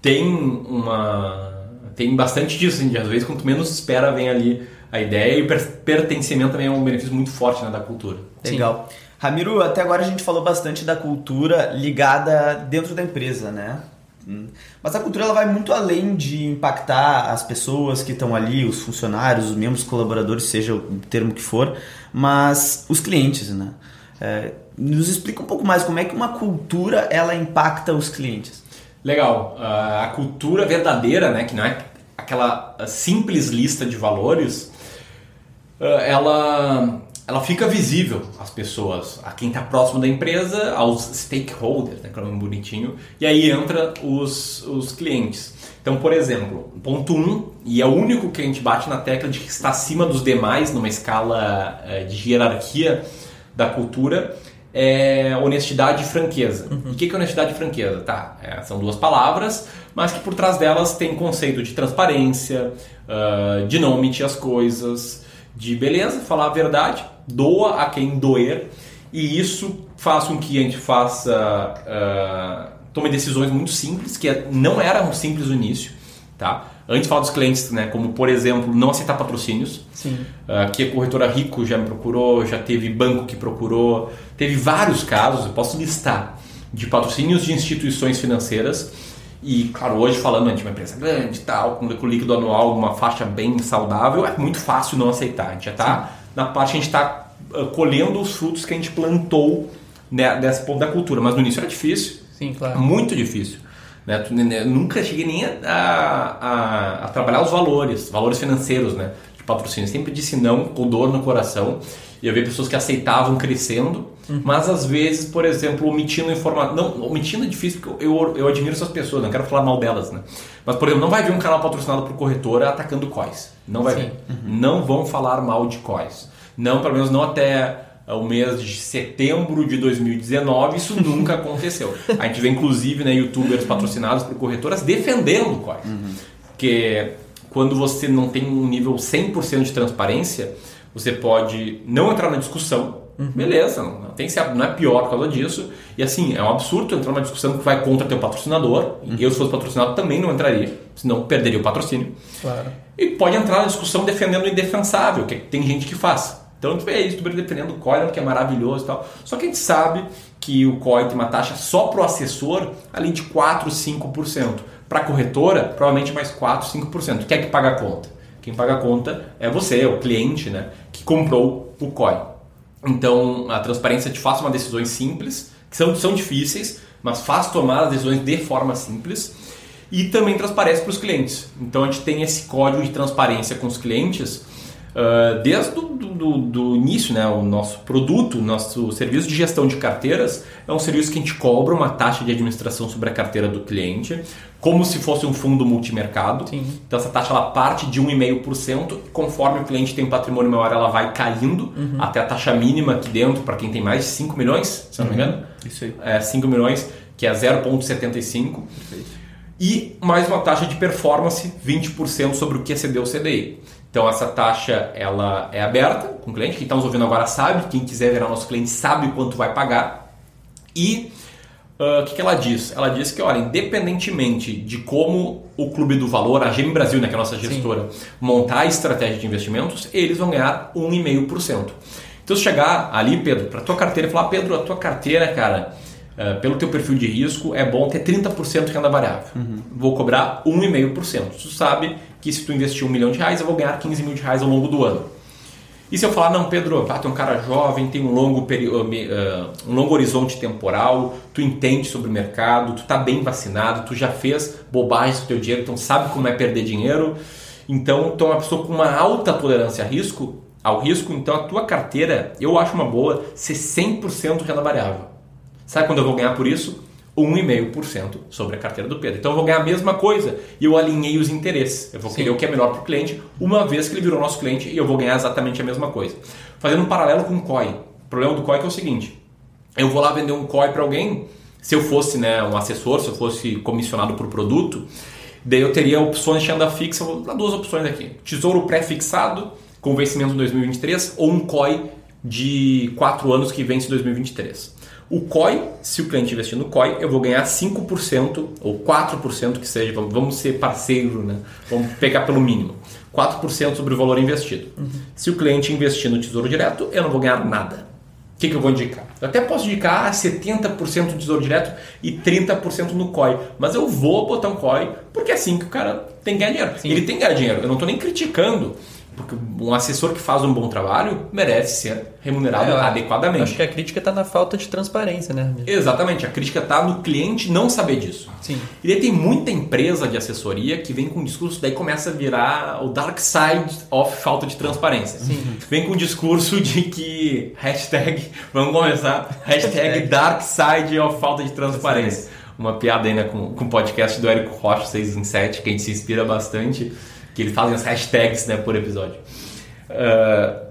tem uma... Tem bastante disso, assim, às vezes quanto menos espera vem ali a ideia e o pertencimento também é um benefício muito forte né, da cultura. Legal. Sim. Ramiro, até agora a gente falou bastante da cultura ligada dentro da empresa, né? Hum. Mas a cultura ela vai muito além de impactar as pessoas que estão ali, os funcionários, os membros colaboradores, seja o termo que for, mas os clientes, né? É, nos explica um pouco mais como é que uma cultura ela impacta os clientes. Legal. Uh, a cultura verdadeira, né, que não é aquela simples lista de valores, uh, ela ela fica visível às pessoas, a quem está próximo da empresa, aos stakeholders, né, que é um bonitinho, e aí entra os, os clientes. Então, por exemplo, ponto 1, um, e é o único que a gente bate na tecla de que está acima dos demais numa escala é, de hierarquia da cultura, é honestidade e franqueza. Uhum. O que é honestidade e franqueza? Tá, é, são duas palavras, mas que por trás delas tem conceito de transparência, uh, de não omitir as coisas, de beleza, falar a verdade, doa a quem doer, e isso faz com que a gente faça. Uh, tome decisões muito simples, que é, não eram simples no início, tá? Antes de falar dos clientes, né, como por exemplo, não aceitar patrocínios, uh, que a corretora Rico já me procurou, já teve banco que procurou, teve vários casos, eu posso listar, de patrocínios de instituições financeiras e, claro, hoje falando de uma empresa grande tal, com líquido anual, uma faixa bem saudável, é muito fácil não aceitar. A gente já está na parte que a gente está uh, colhendo os frutos que a gente plantou né, desse ponto da cultura. Mas no início era difícil. Sim, claro. Muito difícil. Né? Né, nunca cheguei nem a, a, a, trabalhar os valores, valores financeiros né, de patrocínio. Sempre disse não com dor no coração. E eu vi pessoas que aceitavam crescendo, uhum. mas às vezes, por exemplo, omitindo informação. Não, omitindo é difícil porque eu, eu, admiro essas pessoas, não quero falar mal delas, né? Mas, por exemplo, não vai ver um canal patrocinado por corretora atacando COIs. Não vai Sim. ver. Uhum. Não vão falar mal de COIs. Não, pelo menos não até o mês de setembro de 2019, isso nunca aconteceu. A gente vê inclusive né, youtubers patrocinados por corretoras defendendo COIS. Uhum. Porque quando você não tem um nível 100% de transparência, você pode não entrar na discussão, uhum. beleza, não, tem ser, não é pior por causa disso. E assim, é um absurdo entrar numa discussão que vai contra teu patrocinador. Uhum. Eu, se fosse patrocinado, também não entraria, senão perderia o patrocínio. Claro. E pode entrar na discussão defendendo o indefensável, que tem gente que faz. Então, tu vê isso, tu defendendo o COI, que é maravilhoso e tal. Só que a gente sabe que o COI tem uma taxa só para o assessor ali de 4, 5%. Para a corretora, provavelmente mais 4, 5%. Quem é que paga a conta? Quem paga a conta é você, é o cliente, né, que comprou o COI. Então, a transparência te faz uma decisões simples, que são, são difíceis, mas faz tomar as decisões de forma simples e também transparece para os clientes. Então, a gente tem esse código de transparência com os clientes Uh, desde do, do, do, início, né, o nosso produto, nosso serviço de gestão de carteiras é um serviço que a gente cobra uma taxa de administração sobre a carteira do cliente, como se fosse um fundo multimercado. Sim. Então essa taxa ela parte de 1,5%, conforme o cliente tem patrimônio maior, ela vai caindo uhum. até a taxa mínima aqui dentro, para quem tem mais de 5 milhões, se não me uhum. engano. Isso aí. É, 5 milhões, que é 0,75%. E mais uma taxa de performance, 20% sobre o que excedeu o CDI. Então essa taxa ela é aberta com o cliente. Quem está nos ouvindo agora sabe, quem quiser virar nosso cliente sabe quanto vai pagar. E ah, o uh, que, que, ela diz? Ela diz que, olha, independentemente de como o Clube do Valor, a GM Brasil, né, que é a nossa gestora, Sim. montar a estratégia de investimentos, eles vão ganhar 1,5%. Então se chegar ali, Pedro, para tua carteira e falar, Pedro, a tua carteira, cara, uh, pelo teu perfil de risco, é bom ter 30% de renda variável. Uhum. Vou cobrar 1,5%. Tu sabe que se tu investir um milhão de reais, eu vou ganhar 15 mil de reais ao longo do ano. E se eu falar, não, Pedro, ah, tu é um cara jovem, tem um longo, uh, um longo horizonte temporal, tu entende sobre o mercado, tu está bem vacinado, tu já fez bobagens com o teu dinheiro, então sabe como é perder dinheiro. Então, tu é uma pessoa com uma alta tolerância a risco, ao risco, então a tua carteira, eu acho uma boa, ser 100% renda variável. Sabe quando eu vou ganhar por isso? 1,5% sobre a carteira do Pedro. Então eu vou ganhar a mesma coisa e eu alinhei os interesses. Eu vou Sim. querer o que é melhor para o cliente, uma vez que ele virou nosso cliente e eu vou ganhar exatamente a mesma coisa. Fazendo um paralelo com o COI. O problema do COI é, é o seguinte: eu vou lá vender um COI para alguém, se eu fosse né, um assessor, se eu fosse comissionado por produto, daí eu teria opções de renda fixa, vou dar duas opções aqui: tesouro pré-fixado, com vencimento em 2023, ou um COI de 4 anos que vence em 2023. O COI, se o cliente investir no COI, eu vou ganhar 5% ou 4% que seja, vamos ser parceiro, né? Vamos pegar pelo mínimo. 4% sobre o valor investido. Uhum. Se o cliente investir no Tesouro Direto, eu não vou ganhar nada. O que, que eu vou indicar? Eu até posso indicar 70% no Tesouro Direto e 30% no COI, mas eu vou botar um COI porque é assim que o cara tem que ganhar dinheiro. Sim. Ele tem que ganhar dinheiro. Eu não estou nem criticando porque um assessor que faz um bom trabalho merece ser remunerado é, adequadamente. Acho que a crítica está na falta de transparência, né? Exatamente, a crítica está no cliente não saber disso. Sim. E daí tem muita empresa de assessoria que vem com um discurso, daí começa a virar o dark side of falta de transparência. Sim. Vem com um discurso de que hashtag, vamos começar, hashtag dark side of falta de transparência. Uma piada aí né, com, com o podcast do Érico Rocha, 6 em 7, que a gente se inspira bastante que eles fazem as hashtags né, por episódio. Uh,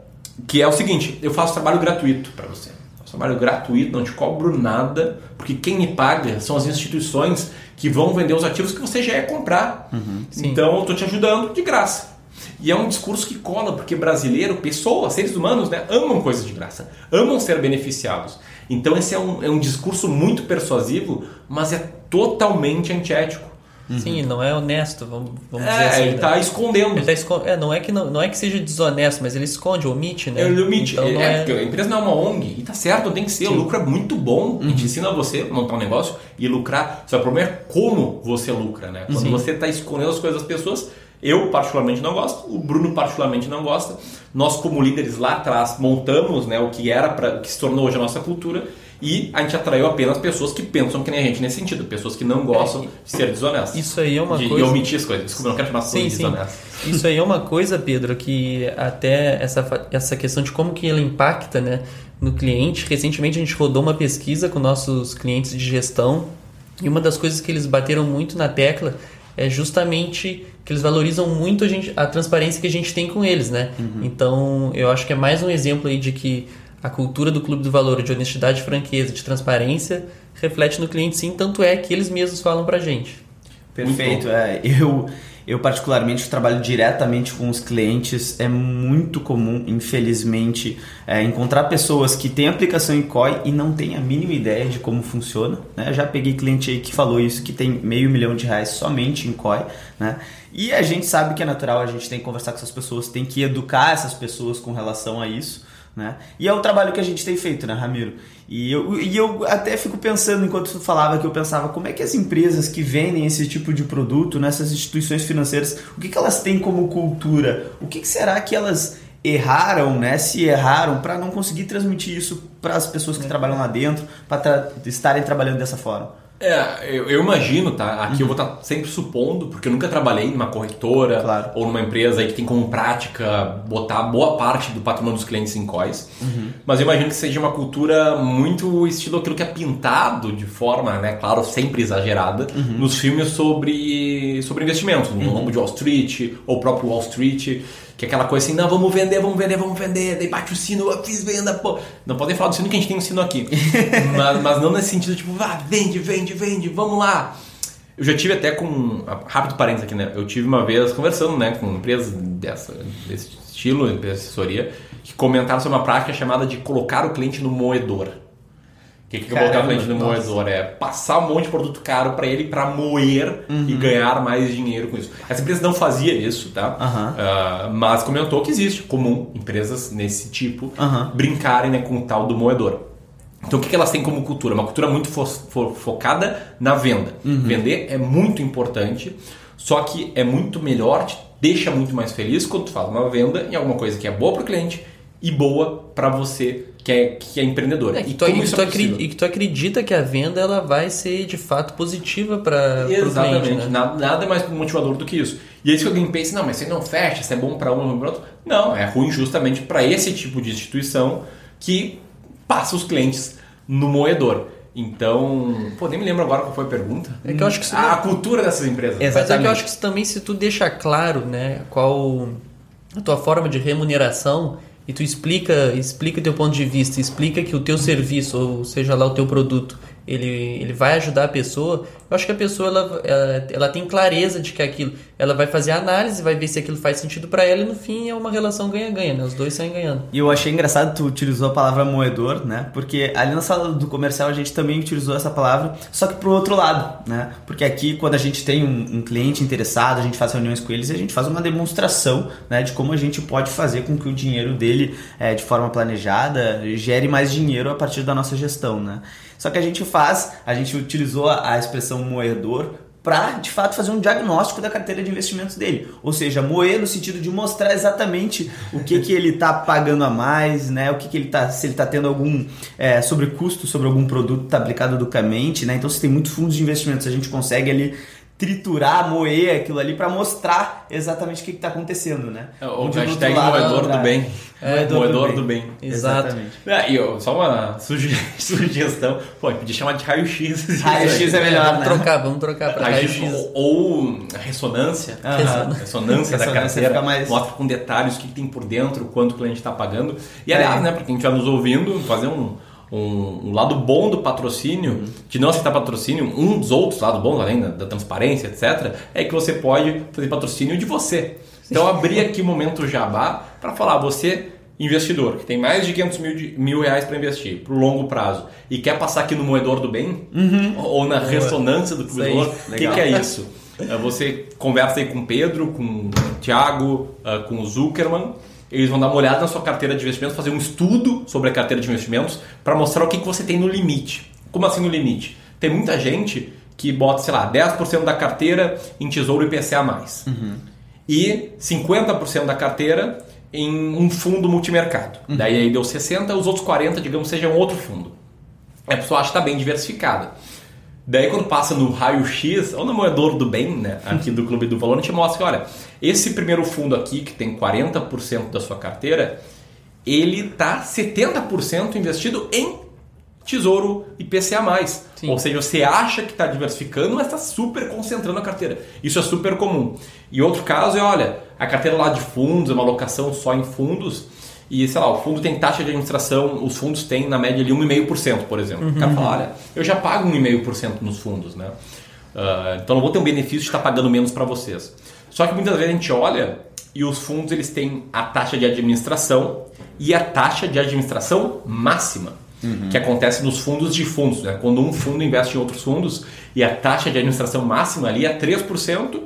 que é o seguinte, eu faço trabalho gratuito para você. Faço trabalho gratuito, não te cobro nada, porque quem me paga são as instituições que vão vender os ativos que você já ia comprar. Uhum, então eu estou te ajudando de graça. E é um discurso que cola, porque brasileiro, pessoas, seres humanos, né, amam coisas de graça, amam ser beneficiados. Então esse é um, é um discurso muito persuasivo, mas é totalmente antiético. Uhum. Sim, não é honesto, vamos, vamos é, dizer assim. Ele está né? escondendo. Ele tá esco... é, não, é que não, não é que seja desonesto, mas ele esconde, omite, né? Ele omite. Então, é, é, porque a empresa não é uma ONG. E tá certo, tem que ser. Sim. O lucro é muito bom. Uhum. A gente uhum. ensina você a montar um negócio e lucrar. Só o problema é como você lucra, né? Quando Sim. você está escondendo as coisas das pessoas, eu particularmente não gosto, o Bruno particularmente não gosta. Nós, como líderes lá atrás, montamos né, o que era para que se tornou hoje a nossa cultura E a gente atraiu apenas pessoas que pensam que nem a gente nesse sentido, pessoas que não gostam É, de ser desonestas. Isso aí é uma de, coisa. E omitir as coisas. Desculpa, não quero chamar Sim, sim. desonestas. Isso aí é uma coisa, Pedro, que até essa, essa questão de como que ela impacta né, no cliente. Recentemente a gente rodou uma pesquisa com nossos clientes de gestão e uma das coisas que eles bateram muito na tecla é justamente que eles valorizam muito a, gente, a transparência que a gente tem com eles, né? Então, eu acho que é mais um exemplo aí de que a cultura do Clube do Valor de honestidade, franqueza, de transparência reflete no cliente sim, tanto é que eles mesmos falam pra gente. Perfeito. É, eu, eu particularmente trabalho diretamente com os clientes. É muito comum, infelizmente, é, encontrar pessoas que têm aplicação em COI e não têm a mínima ideia de como funciona. Né? Eu já peguei cliente aí que falou isso, que tem meio milhão de reais somente em COI. Né? E a gente sabe que é natural, a gente tem que conversar com essas pessoas, tem que educar essas pessoas com relação a isso. Né? E é o trabalho que a gente tem feito, né, Ramiro? E eu, e eu até fico pensando, enquanto tu falava, que eu pensava como é que as empresas que vendem esse tipo de produto nessas instituições financeiras, o que, que elas têm como cultura? O que, que será que elas erraram, né? Se erraram para não conseguir transmitir isso para as pessoas que trabalham lá dentro, para tra estarem trabalhando dessa forma? É, eu, eu imagino, tá? Aqui eu vou estar sempre supondo, porque eu nunca trabalhei numa corretora Claro. ou numa empresa aí que tem como prática botar boa parte do patrimônio dos clientes em COIs. Mas eu imagino que seja uma cultura muito estilo aquilo que é pintado de forma, né, claro, sempre exagerada, nos filmes sobre, sobre investimentos, no Lobo de Wall Street ou o próprio Wall Street. Que é aquela coisa assim, não, vamos vender, vamos vender, vamos vender, daí bate o sino, eu fiz venda, pô. Não podem falar do sino que a gente tem um sino aqui. mas, mas não nesse sentido, tipo, vá, vende, vende, vende, vamos lá. Eu já tive até com. Rápido parênteses aqui, né? Eu tive uma vez conversando né, com empresas dessa, desse estilo, empresa de assessoria, que comentaram sobre uma prática chamada de colocar o cliente no moedor. O que, que Caramba, cliente no nossa. moedor? É passar um monte de produto caro para ele para moer Uhum. e ganhar mais dinheiro com isso. Essa empresa não fazia isso, tá? Aham. Ah, mas comentou que existe, comum, empresas nesse tipo Aham. brincarem né, com o tal do moedor. Então, o que que elas têm como cultura? Uma cultura muito fo- fo- focada na venda. Vender é muito importante, só que é muito melhor, te deixa muito mais feliz quando tu faz uma venda em alguma coisa que é boa para o cliente e boa para você que é, que é empreendedor. É, e que tu, como e que é acri- e que tu acredita que a venda ela vai ser de fato positiva para o Exatamente, cliente. Né? nada, nada é mais motivador do que isso. E é isso que alguém pensa, não, mas você não fecha, isso é bom para um ou para outro. Não, é ruim justamente para esse tipo de instituição que passa os clientes no moedor. Então, pô, nem me lembro agora qual foi a pergunta. É que eu acho que isso a, cultura dessas empresas. Exato. Mas é que Exatamente. eu acho que também, se tu deixa claro, né, qual a tua forma de remuneração e tu explica, explica teu ponto de vista, explica que o teu serviço, ou seja lá o teu produto, ele, ele vai ajudar a pessoa, eu acho que a pessoa ela, ela, ela tem clareza de que aquilo, ela vai fazer a análise, vai ver se aquilo faz sentido para ela e no fim é uma relação ganha-ganha, né? Os dois saem ganhando. E eu achei engraçado tu utilizou a palavra moedor, né? Porque ali na sala do comercial a gente também utilizou essa palavra, só que pro outro lado, né? Porque aqui quando a gente tem um, um cliente interessado, a gente faz reuniões com eles e a gente faz uma demonstração, né, de como a gente pode fazer com que o dinheiro dele, eh, de forma planejada, gere mais dinheiro a partir da nossa gestão, né? Só que a gente faz, a gente utilizou a expressão moedor para de fato fazer um diagnóstico da carteira de investimentos dele, ou seja, moer no sentido de mostrar exatamente o que que ele está pagando a mais, né? O que que ele tá, se ele está tendo algum é, sobrecusto sobre algum produto está aplicado educamente, né? Então se tem muitos fundos de investimentos, a gente consegue ali triturar, moer aquilo ali para mostrar exatamente o que está acontecendo, né? É, O Onde do hashtag lado, moedor do né? bem. Moedor, Moedor do do bem. bem. Exato. Exatamente. Ah, e eu- só uma suge- sugestão. Pô, podia chamar de raio-x. Raio-x é melhor, vamos né? trocar, vamos trocar para Raio-x ou, ou ressonância. Aham. Ressonância da Ressonância carteira. fica mais- Mostra com detalhes o que tem por dentro, quanto o cliente está pagando. E aliás, É. né, para quem estiver nos ouvindo, fazer um, um, um lado bom do patrocínio, de não aceitar patrocínio, um dos outros lados bons, além da, da transparência, etc., é que você pode fazer patrocínio de você. Então, abrir aqui o momento jabá para falar, você investidor que tem mais de 500 mil, de- mil reais para investir para o longo prazo e quer passar aqui no moedor do bem ou ou na ressonância do clube o que, que é isso? É, Você conversa aí com o Pedro, com o Thiago, ah, com o Zuckerman. Eles vão dar uma olhada na sua carteira de investimentos, fazer um estudo sobre a carteira de investimentos para mostrar o que, que você tem no limite. Como assim no limite? Tem muita gente que bota, sei lá, 10% da carteira em tesouro IPCA+. E 50% da carteira em um fundo multimercado. Daí aí deu 60%, os outros 40%, digamos, sejam outro fundo. a pessoa acha que está bem diversificada. Daí quando passa no raio-x, ou no moedor do bem, né, aqui do Clube do Valor, a gente mostra que, olha, esse primeiro fundo aqui, que tem 40% da sua carteira, ele está 70% investido em tesouro IPCA+. Sim. Ou seja, você acha que está diversificando, mas está super concentrando a carteira. Isso é super comum. E outro caso é, olha, a carteira lá de fundos, é uma alocação só em fundos, e sei lá, o fundo tem taxa de administração, os fundos têm na média ali 1,5%, por exemplo. O cara fala, olha, eu já pago 1,5% nos fundos, né? Ah, então não vou ter um benefício de estar pagando menos para vocês. Só que muitas vezes a gente olha e os fundos eles têm a taxa de administração e a taxa de administração máxima. Que acontece nos fundos de fundos, né? quando um fundo investe em outros fundos e a taxa de administração máxima ali é 3%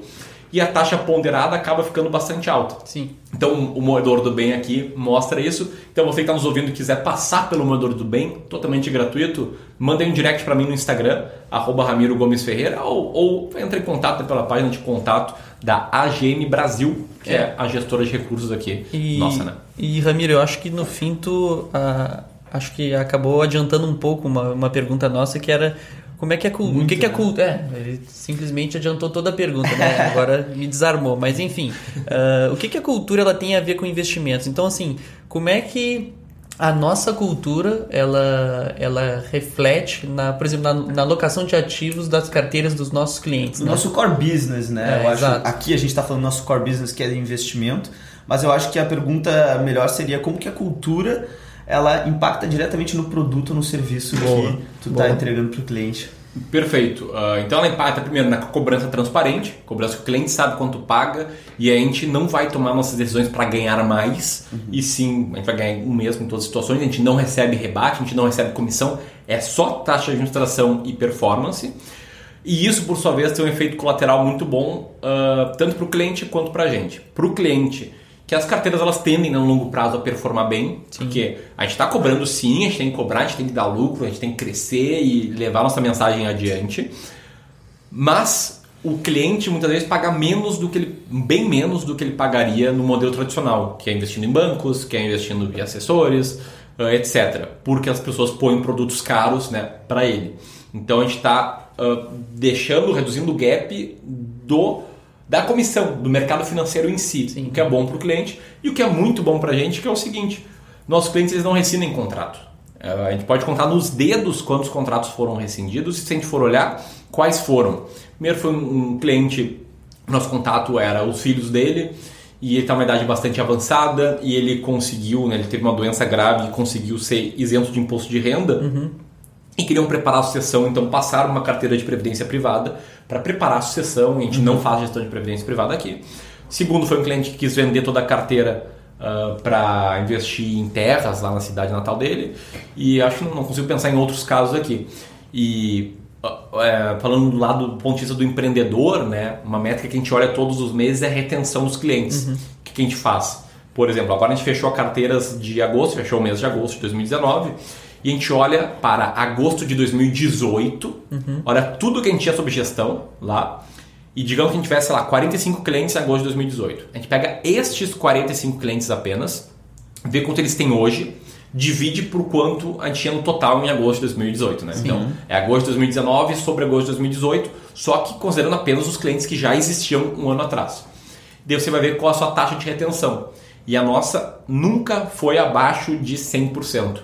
e a taxa ponderada acaba ficando bastante alta. Sim. Então o moedor do bem aqui mostra isso. Então você que está nos ouvindo e quiser passar pelo moedor do bem, totalmente gratuito, manda um direct para mim no Instagram, arroba Ramiro Gomes Ferreira, ou, ou entre em contato pela página de contato da AGM Brasil, que é, É. a gestora de recursos aqui. E, Nossa, né? E Ramiro, eu acho que no fim tu ah, acho que acabou adiantando um pouco uma, uma pergunta nossa que era como é que é cultura? O que, que é cultura? É, ele simplesmente adiantou toda a pergunta, né? Agora me desarmou. Mas enfim, ah, o que, que a cultura ela tem a ver com investimentos? Então, assim, como é que a nossa cultura ela, ela reflete, na, por exemplo, na, na alocação de ativos das carteiras dos nossos clientes? O né? nosso core business, né? É, exato. aqui a gente está falando do nosso core business que é investimento, mas eu acho que a pergunta melhor seria como que a cultura ela impacta diretamente no produto, no serviço Boa, que tu está entregando para o cliente. Perfeito. Ah, então ela impacta primeiro na cobrança transparente, cobrança que o cliente sabe quanto paga e a gente não vai tomar nossas decisões para ganhar mais, e sim, a gente vai ganhar o mesmo em todas as situações, a gente não recebe rebate, a gente não recebe comissão, é só taxa de administração e performance. E isso, por sua vez, tem um efeito colateral muito bom, ah, tanto para o cliente quanto para a gente. Para o cliente, que as carteiras elas tendem no longo prazo a performar bem, porque a gente está cobrando sim, a gente tem que cobrar, a gente tem que dar lucro, a gente tem que crescer e levar nossa mensagem adiante. Mas o cliente muitas vezes paga menos do que ele, bem menos do que ele pagaria no modelo tradicional, que é investindo em bancos, que é investindo em assessores, ah, etc. Porque as pessoas põem produtos caros né, para ele. Então a gente está deixando, reduzindo o gap do da comissão, do mercado financeiro em si, Sim. o que é bom para o cliente e o que é muito bom para a gente, que é o seguinte, nossos clientes eles não rescindem contrato. Eh, A gente pode contar nos dedos quantos contratos foram rescindidos e se a gente for olhar, quais foram. Primeiro foi um cliente, nosso contato era os filhos dele e ele está numa idade bastante avançada e ele conseguiu, né, ele teve uma doença grave e conseguiu ser isento de imposto de renda e queriam preparar a sucessão, então passaram uma carteira de previdência privada para preparar a sucessão. E a gente não faz gestão de previdência privada aqui. Segundo, foi um cliente que quis vender toda a carteira para investir em terras lá na cidade natal dele. E acho que não, não consigo pensar em outros casos aqui. E ah, é, falando do lado do ponto de vista do empreendedor, né, uma métrica que a gente olha todos os meses é a retenção dos clientes. O que, que a gente faz? Por exemplo, agora a gente fechou carteiras de agosto, fechou o mês de agosto de 2019 e a gente olha para agosto de 2018, olha tudo que a gente tinha sobre gestão lá, e digamos que a gente tivesse, sei lá, 45 clientes em agosto de 2018. A gente pega estes 45 clientes apenas, vê quanto eles têm hoje, divide por quanto a gente tinha no total em agosto de 2018, né? Então, é agosto de 2019 sobre agosto de 2018, só que considerando apenas os clientes que já existiam um ano atrás. Daí você vai ver qual a sua taxa de retenção. E a nossa nunca foi abaixo de 100%.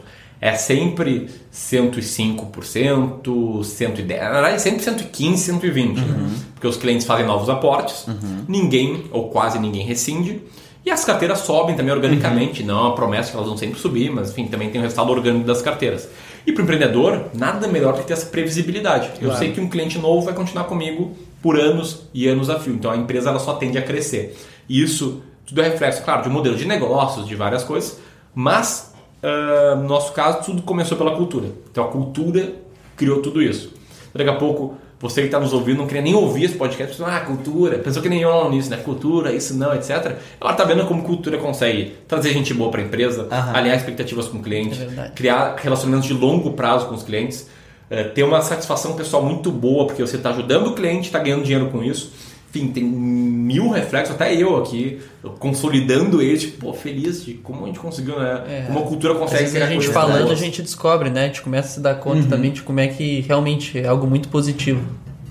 É sempre 105%, 110%, na verdade sempre 115%, 120%. né? Porque os clientes fazem novos aportes, ninguém ou quase ninguém rescinde. E as carteiras sobem também organicamente, não é uma promessa que elas vão sempre subir, mas enfim, também tem o resultado orgânico das carteiras. E para o empreendedor, nada melhor do que ter essa previsibilidade. Eu Claro. sei que um cliente novo vai continuar comigo por anos e anos a fio. Então a empresa ela só tende a crescer. E isso tudo é reflexo, claro, de um modelo de negócios, de várias coisas, mas ah, no nosso caso tudo começou pela cultura. Então a cultura criou tudo isso. Daqui a pouco você que está nos ouvindo não queria nem ouvir esse podcast, pensou, ah, cultura, pensou que nem eu nisso, né? Cultura, isso não, etc. Ela está vendo como cultura consegue trazer gente boa para a empresa, Aham. alinhar expectativas com o cliente, É criar relacionamentos de longo prazo com os clientes, eh, ter uma satisfação pessoal muito boa, porque você está ajudando o cliente, está ganhando dinheiro com isso, enfim, tem mil reflexos, até eu aqui, consolidando eles, tipo, pô, feliz de como a gente conseguiu, né? É. Como a cultura consegue vezes a gente falando, a boas. gente descobre, né? A gente começa a se dar conta também de como é que realmente é algo muito positivo.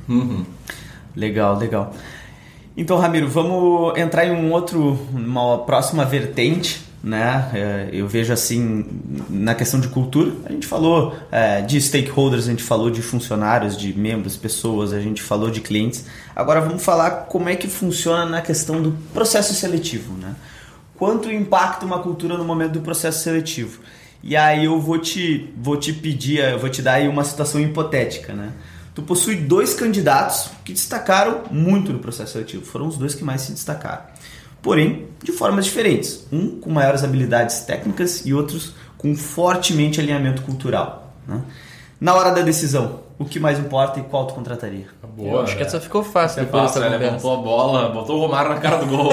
Uhum. Legal, legal. Então, Ramiro, vamos entrar em um outro, uma próxima vertente, né? É, Eu vejo assim na questão de cultura. A gente falou é, de stakeholders, a gente falou de funcionários, de membros, pessoas, a gente falou de clientes. Agora vamos falar como é que funciona na questão do processo seletivo, né? Quanto impacta uma cultura no momento do processo seletivo? E aí eu vou te, vou te pedir, eu vou te dar aí uma situação hipotética, né? Tu possui dois candidatos que destacaram muito no processo seletivo. Foram os dois que mais se destacaram. Porém, de formas diferentes. Um com maiores habilidades técnicas e outros com fortemente alinhamento cultural. né? Na hora da decisão, o que mais importa e qual tu contrataria? Boa, Eu acho que né? essa ficou fácil passa, dessa né? Botou a bola, botou o Romário na cara do gol.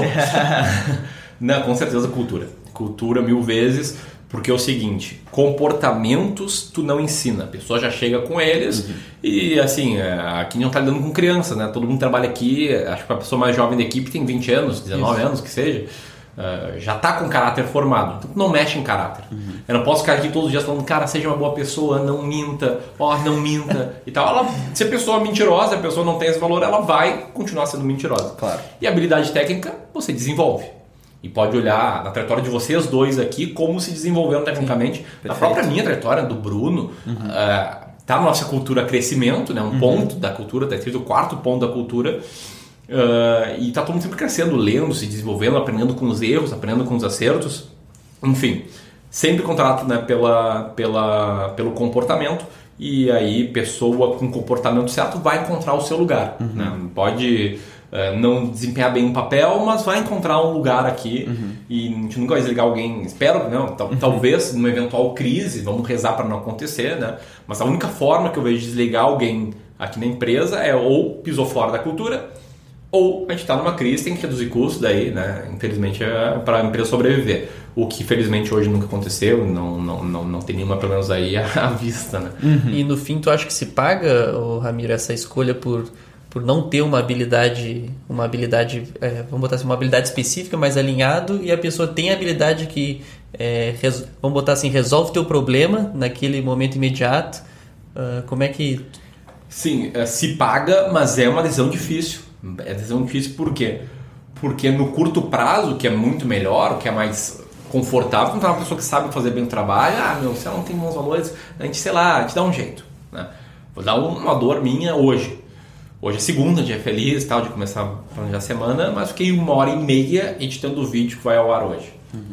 Não, com certeza cultura. Cultura mil vezes, porque é o seguinte, comportamentos tu não ensina, a pessoa já chega com eles e assim, é, aqui não tá lidando com criança, né? Todo mundo trabalha aqui, acho que a pessoa mais jovem da equipe tem 20 anos, 19 anos, que seja. é, já tá com caráter formado, então não mexe em caráter. Eu não posso ficar aqui todos os dias falando, cara, seja uma boa pessoa, não minta, ó, não minta e tal. Ela, se a pessoa é mentirosa, a pessoa não tem esse valor, ela vai continuar sendo mentirosa. Claro. E habilidade técnica você desenvolve. E pode olhar na trajetória de vocês dois aqui como se desenvolveram tecnicamente. Na própria minha trajetória, do Bruno, ah, tá na nossa cultura crescimento, né? um ponto da cultura, tá escrito o quarto ponto da cultura. Ah, e tá todo mundo sempre crescendo, lendo, se desenvolvendo, aprendendo com os erros, aprendendo com os acertos. Enfim, sempre contrato né, pela, pela, pelo comportamento. E aí, pessoa com comportamento certo vai encontrar o seu lugar. Né? Pode não desempenhar bem um papel, mas vai encontrar um lugar aqui. E a gente nunca vai desligar alguém. Espero que não. Tal- Talvez numa eventual crise, vamos rezar para não acontecer, né? Mas a única forma que eu vejo de desligar alguém aqui na empresa é ou pisou fora da cultura, ou a gente está numa crise, tem que reduzir custos, daí, né? Infelizmente, é para a empresa sobreviver. O que, felizmente, hoje nunca aconteceu, não, não, não, não tem nenhuma, pelo menos, aí à vista, né? E no fim, tu acha que se paga, ô, Ramiro, essa escolha por, por não ter uma habilidade, uma habilidade, é, vamos botar assim, uma habilidade específica, mas alinhado, e a pessoa tem a habilidade que, é, res- vamos botar assim, resolve teu problema naquele momento imediato. Ah, como é que. Sim, eh, se paga, mas é uma decisão difícil. É decisão difícil por quê? Porque no curto prazo, que é muito melhor, que é mais confortável, quando tá uma pessoa que sabe fazer bem o trabalho, ah, meu, se ela não tem bons valores, a gente, sei lá, a gente dá um jeito. Né? Vou dar uma dor minha hoje. Hoje é segunda, dia feliz tal, de começar a planejar a semana, mas fiquei uma hora e meia editando o vídeo que vai ao ar hoje.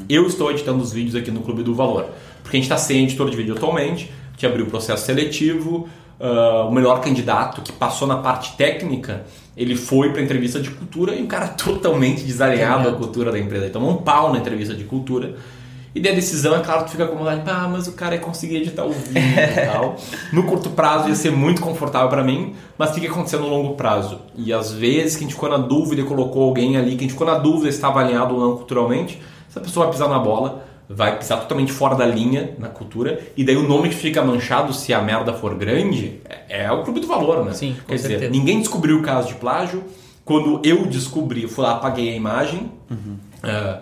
Eu estou editando os vídeos aqui no Clube do Valor, porque a gente está sem editor de vídeo atualmente, a gente abriu o processo seletivo, ah, o melhor candidato que passou na parte técnica, ele foi para entrevista de cultura e um cara totalmente desalinhado à cultura da empresa. Ele tomou um pau na entrevista de cultura. E daí a decisão, é claro, tu fica com vontade, ah, mas o cara ia conseguir editar o vídeo e tal. No curto prazo ia ser muito confortável para mim, mas o que que aconteceu no longo prazo? E às vezes que a gente ficou na dúvida e colocou alguém ali, que a gente ficou na dúvida se estava alinhado ou não culturalmente, essa pessoa vai pisar na bola, vai pisar totalmente fora da linha na cultura, e daí o nome que fica manchado se a merda for grande é, é o clube do valor, né? Sim, Quer dizer, certeza. ninguém descobriu o caso de plágio. Quando eu descobri, eu fui lá, apaguei a imagem. Ah,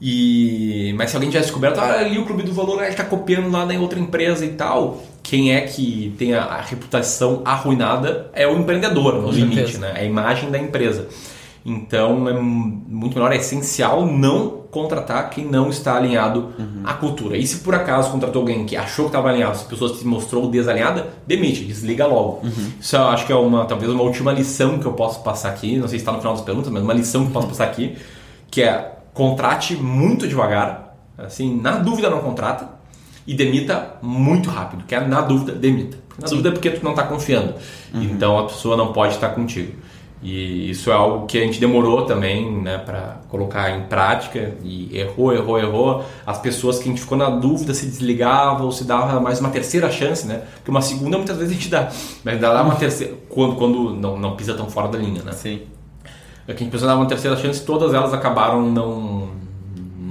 e, mas se alguém tivesse descoberto, ah, ali o Clube do Valor está copiando lá na outra empresa e tal, quem é que tem a, a reputação arruinada é o empreendedor, no Com limite, certeza. né? É a imagem da empresa. Então é muito melhor, é essencial não contratar quem não está alinhado à cultura. E se por acaso contratou alguém que achou que estava alinhado, se a pessoa se mostrou desalinhada, demite, desliga logo. Isso eu acho que é uma talvez uma última lição que eu posso passar aqui, não sei se está no final das perguntas, mas uma lição que eu posso passar aqui, que é contrate muito devagar, assim, na dúvida não contrata e demita muito rápido, que é na dúvida demita. Na dúvida é porque tu não está confiando. Então a pessoa não pode estar contigo. E isso é algo que a gente demorou também né, para colocar em prática e errou, errou, errou. As pessoas que a gente ficou na dúvida se desligavam ou se dava mais uma terceira chance, né? Porque uma segunda muitas vezes a gente dá, mas dá uma terceira quando, quando não, não pisa tão fora da linha, né? Sim. É que a gente pensou dava uma terceira chance, todas elas acabaram não,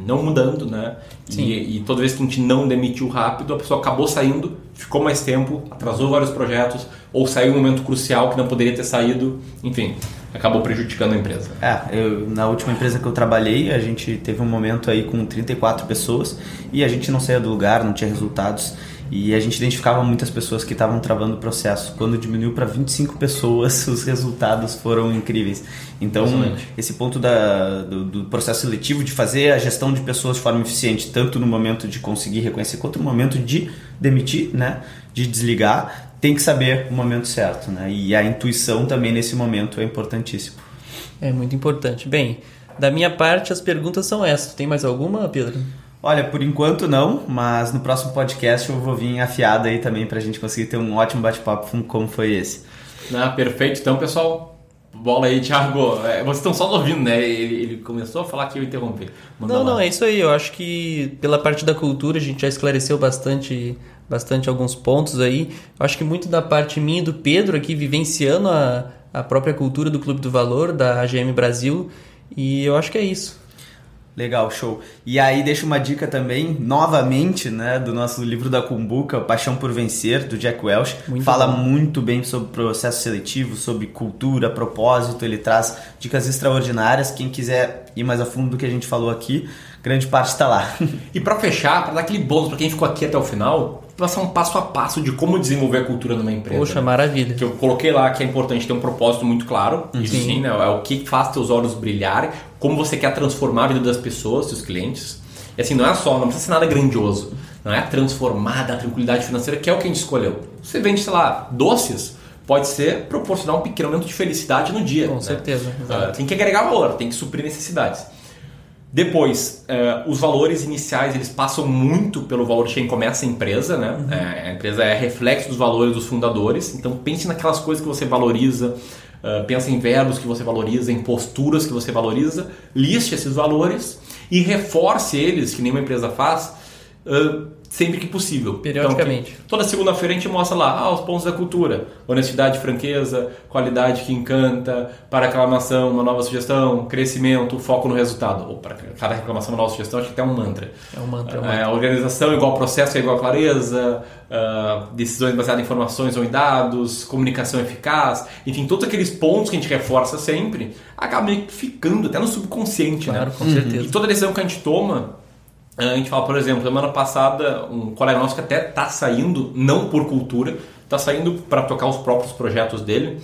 não mudando, né? E, e toda vez que a gente não demitiu rápido, a pessoa acabou saindo, ficou mais tempo, atrasou vários projetos, ou saiu em um momento crucial que não poderia ter saído. Enfim, acabou prejudicando a empresa. É, eu, na última empresa que eu trabalhei, a gente teve um momento aí com 34 pessoas e a gente não saía do lugar, não tinha resultados. E a gente identificava muitas pessoas que estavam travando o processo. Quando diminuiu para 25 pessoas, os resultados foram incríveis. Então, esse ponto da, do, do, processo seletivo, de fazer a gestão de pessoas de forma eficiente, tanto no momento de conseguir reconhecer, quanto no momento de demitir, né, de desligar, tem que saber o momento certo. Né? E a intuição também nesse momento é importantíssimo. É muito importante. Bem, da minha parte, as perguntas são essas. Tem mais alguma, Pedro? Olha, por enquanto não, mas no próximo podcast eu vou vir afiado aí também para a gente conseguir ter um ótimo bate-papo como foi esse. Ah, perfeito. Então, pessoal, bola aí, Thiago. É, vocês estão só ouvindo, né? Ele, ele, começou a falar que eu interrompi. Manda não, lá. não, é isso aí. Eu acho que pela parte da cultura a gente já esclareceu bastante, bastante alguns pontos aí. Eu acho que muito da parte minha e do Pedro aqui vivenciando a, a própria cultura do Clube do Valor, da AGM Brasil. E eu acho que é isso. Legal, show. E aí deixa uma dica também, novamente, né, do nosso livro da Cumbuca, Paixão por Vencer, do Jack Welch. Muito Fala bom. muito bem sobre processo seletivo, sobre cultura, propósito, ele traz dicas extraordinárias. Quem quiser ir mais a fundo do que a gente falou aqui, grande parte está lá. E para fechar, para dar aquele bônus para quem ficou aqui até o final, passar um passo a passo de como desenvolver a cultura numa empresa. Poxa, maravilha. Que eu coloquei lá que é importante ter um propósito muito claro. Uhum. Isso sim, né? É o que faz teus olhos brilharem, como você quer transformar a vida das pessoas, dos clientes. E assim, não é só, não precisa ser nada grandioso. Não é transformar a tranquilidade financeira, que é o que a gente escolheu. Você vende, sei lá, doces, pode ser proporcionar um pequeno aumento de felicidade no dia. Com né? certeza. Uh, tem que agregar valor, tem que suprir necessidades. Depois, uh, os valores iniciais eles passam muito pelo valor de quem começa a empresa, né? Uhum. É, a empresa é reflexo dos valores dos fundadores. Então pense naquelas coisas que você valoriza, uh, pensa em verbos que você valoriza, em posturas que você valoriza, liste esses valores e reforce eles, que nenhuma empresa faz, uh, sempre que possível. Periodicamente. Então, toda segunda-feira a gente mostra lá ah, os pontos da cultura: honestidade, franqueza, qualidade que encanta, para reclamação, uma nova sugestão, crescimento, foco no resultado. Ou para cada reclamação, uma nova sugestão, acho que tem um mantra. É um mantra. É um mantra. É, organização igual processo é igual clareza, uh, decisões baseadas em informações ou em dados, comunicação eficaz, enfim, todos aqueles pontos que a gente reforça sempre acabam ficando até no subconsciente, claro, né? com certeza. E toda decisão que a gente toma a gente fala, por exemplo, semana passada um colega nosso que até está saindo, não por cultura, está saindo para tocar os próprios projetos dele.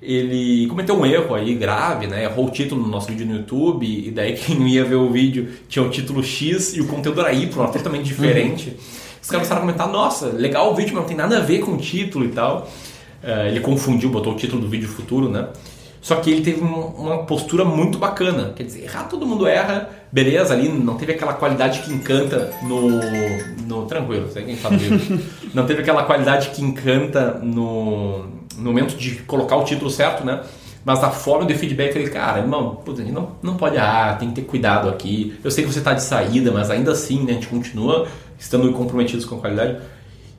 Ele cometeu um erro aí grave, né? Errou o título no nosso vídeo no YouTube e daí quem ia ver o vídeo tinha o título X e o conteúdo era Y, era totalmente diferente. Uhum. Os caras começaram a comentar, nossa, legal o vídeo, mas não tem nada a ver com o título e tal. Uh, ele confundiu, botou o título do vídeo futuro, né? Só que ele teve uma postura muito bacana. Quer dizer, errar todo mundo erra, beleza, ali não teve aquela qualidade que encanta no. no tranquilo, sei quem isso. não teve aquela qualidade que encanta no, no momento de colocar o título certo, né? Mas a forma de feedback, ele, cara, irmão, puta, a gente não, não pode errar, tem que ter cuidado aqui. Eu sei que você está de saída, mas ainda assim, né, a gente continua estando comprometidos com a qualidade.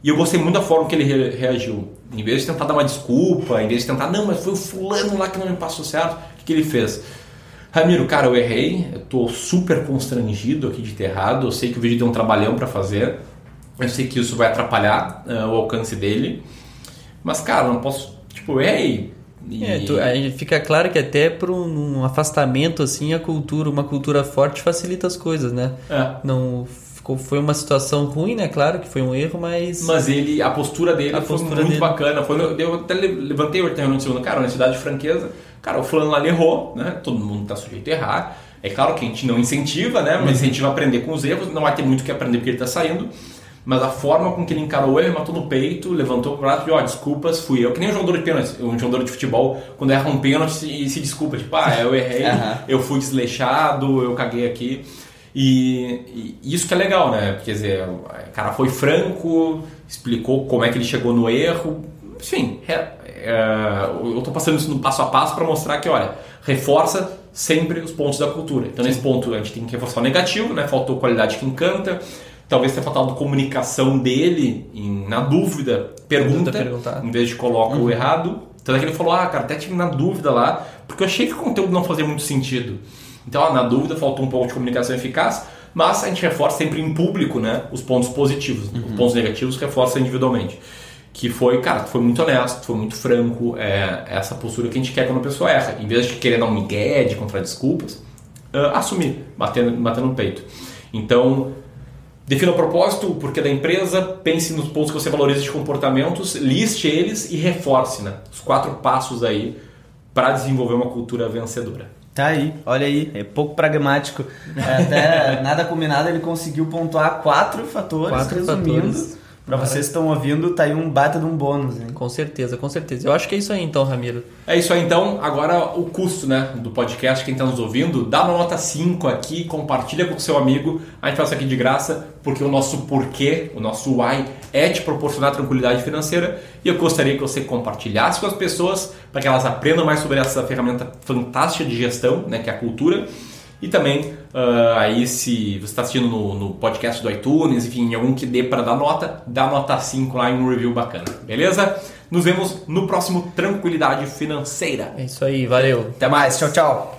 E eu gostei muito da forma que ele reagiu. Em vez de tentar dar uma desculpa, em vez de tentar, não, mas foi o fulano lá que não me passou certo, o que, que ele fez? Ramiro, cara, eu errei, eu tô super constrangido aqui de ter errado, eu sei que o vídeo deu um trabalhão para fazer, eu sei que isso vai atrapalhar uh, o alcance dele, mas, cara, não posso, tipo, eu errei. E... É, tu, aí fica claro que até para um, um afastamento, assim, a cultura, uma cultura forte facilita as coisas, né? É. Não foi uma situação ruim, né? Claro que foi um erro, mas. Mas ele, a postura dele a foi postura muito dele... bacana. Foi, eu até levantei o reunião de segunda, cara, honestidade de franqueza. Cara, o fulano lá errou, né? Todo mundo tá sujeito a errar. É claro que a gente não incentiva, né? Mas uhum. incentiva a aprender com os erros. Não vai ter muito o que aprender porque ele tá saindo. Mas a forma com que ele encarou o erro, matou no peito, levantou o braço e, ó, desculpas, fui eu. Que nem um jogador de pênalti, um jogador de futebol, quando erra um pênalti e se desculpa, tipo, ah, eu errei, uhum. eu fui desleixado, eu caguei aqui. E, e, isso que é legal, né? Quer dizer, o cara foi franco, explicou como é que ele chegou no erro. Enfim, é, é, eu estou passando isso no passo a passo para mostrar que, olha, reforça sempre os pontos da cultura. Então, nesse ponto, a gente tem que reforçar o negativo, né? Faltou qualidade que encanta. Talvez tenha faltado comunicação dele, em, na dúvida, pergunta, em vez de coloca uhum. o errado. Então, é que ele falou, ah, cara, até tive na dúvida lá, porque eu achei que o conteúdo não fazia muito sentido. Então, na dúvida, faltou um pouco de comunicação eficaz, mas a gente reforça sempre em público né, os pontos positivos. Uhum. Os pontos negativos reforça individualmente. Que foi, cara, tu foi muito honesto, tu foi muito franco, é essa postura que a gente quer quando a pessoa erra. Em vez de querer dar um migué, de encontrar desculpas, uh, assumir, batendo, batendo no peito. Então, defina o propósito, o porquê da empresa, pense nos pontos que você valoriza de comportamentos, liste eles e reforce né? os quatro passos aí para desenvolver uma cultura vencedora. Tá aí, olha aí, é pouco pragmático. É, até nada combinado, ele conseguiu pontuar quatro fatores, quatro resumindo. Fatores. Para vocês que estão ouvindo, tá aí um bata de um bônus, hein? Com certeza, com certeza. Eu acho que é isso aí então, Ramiro. É isso aí então. Agora o custo, né, do podcast, quem está nos ouvindo, dá uma nota 5 aqui, compartilha com o seu amigo. A gente faz isso aqui de graça, porque o nosso porquê, o nosso why é te proporcionar tranquilidade financeira. E eu gostaria que você compartilhasse com as pessoas para que elas aprendam mais sobre essa ferramenta fantástica de gestão, né, que é a cultura e também, uh, aí se você está assistindo no, no, podcast do iTunes, enfim, algum que dê para dar nota, dá nota 5 lá em um review bacana, beleza? Nos vemos no próximo Tranquilidade Financeira. É isso aí, valeu. Até mais, tchau, tchau.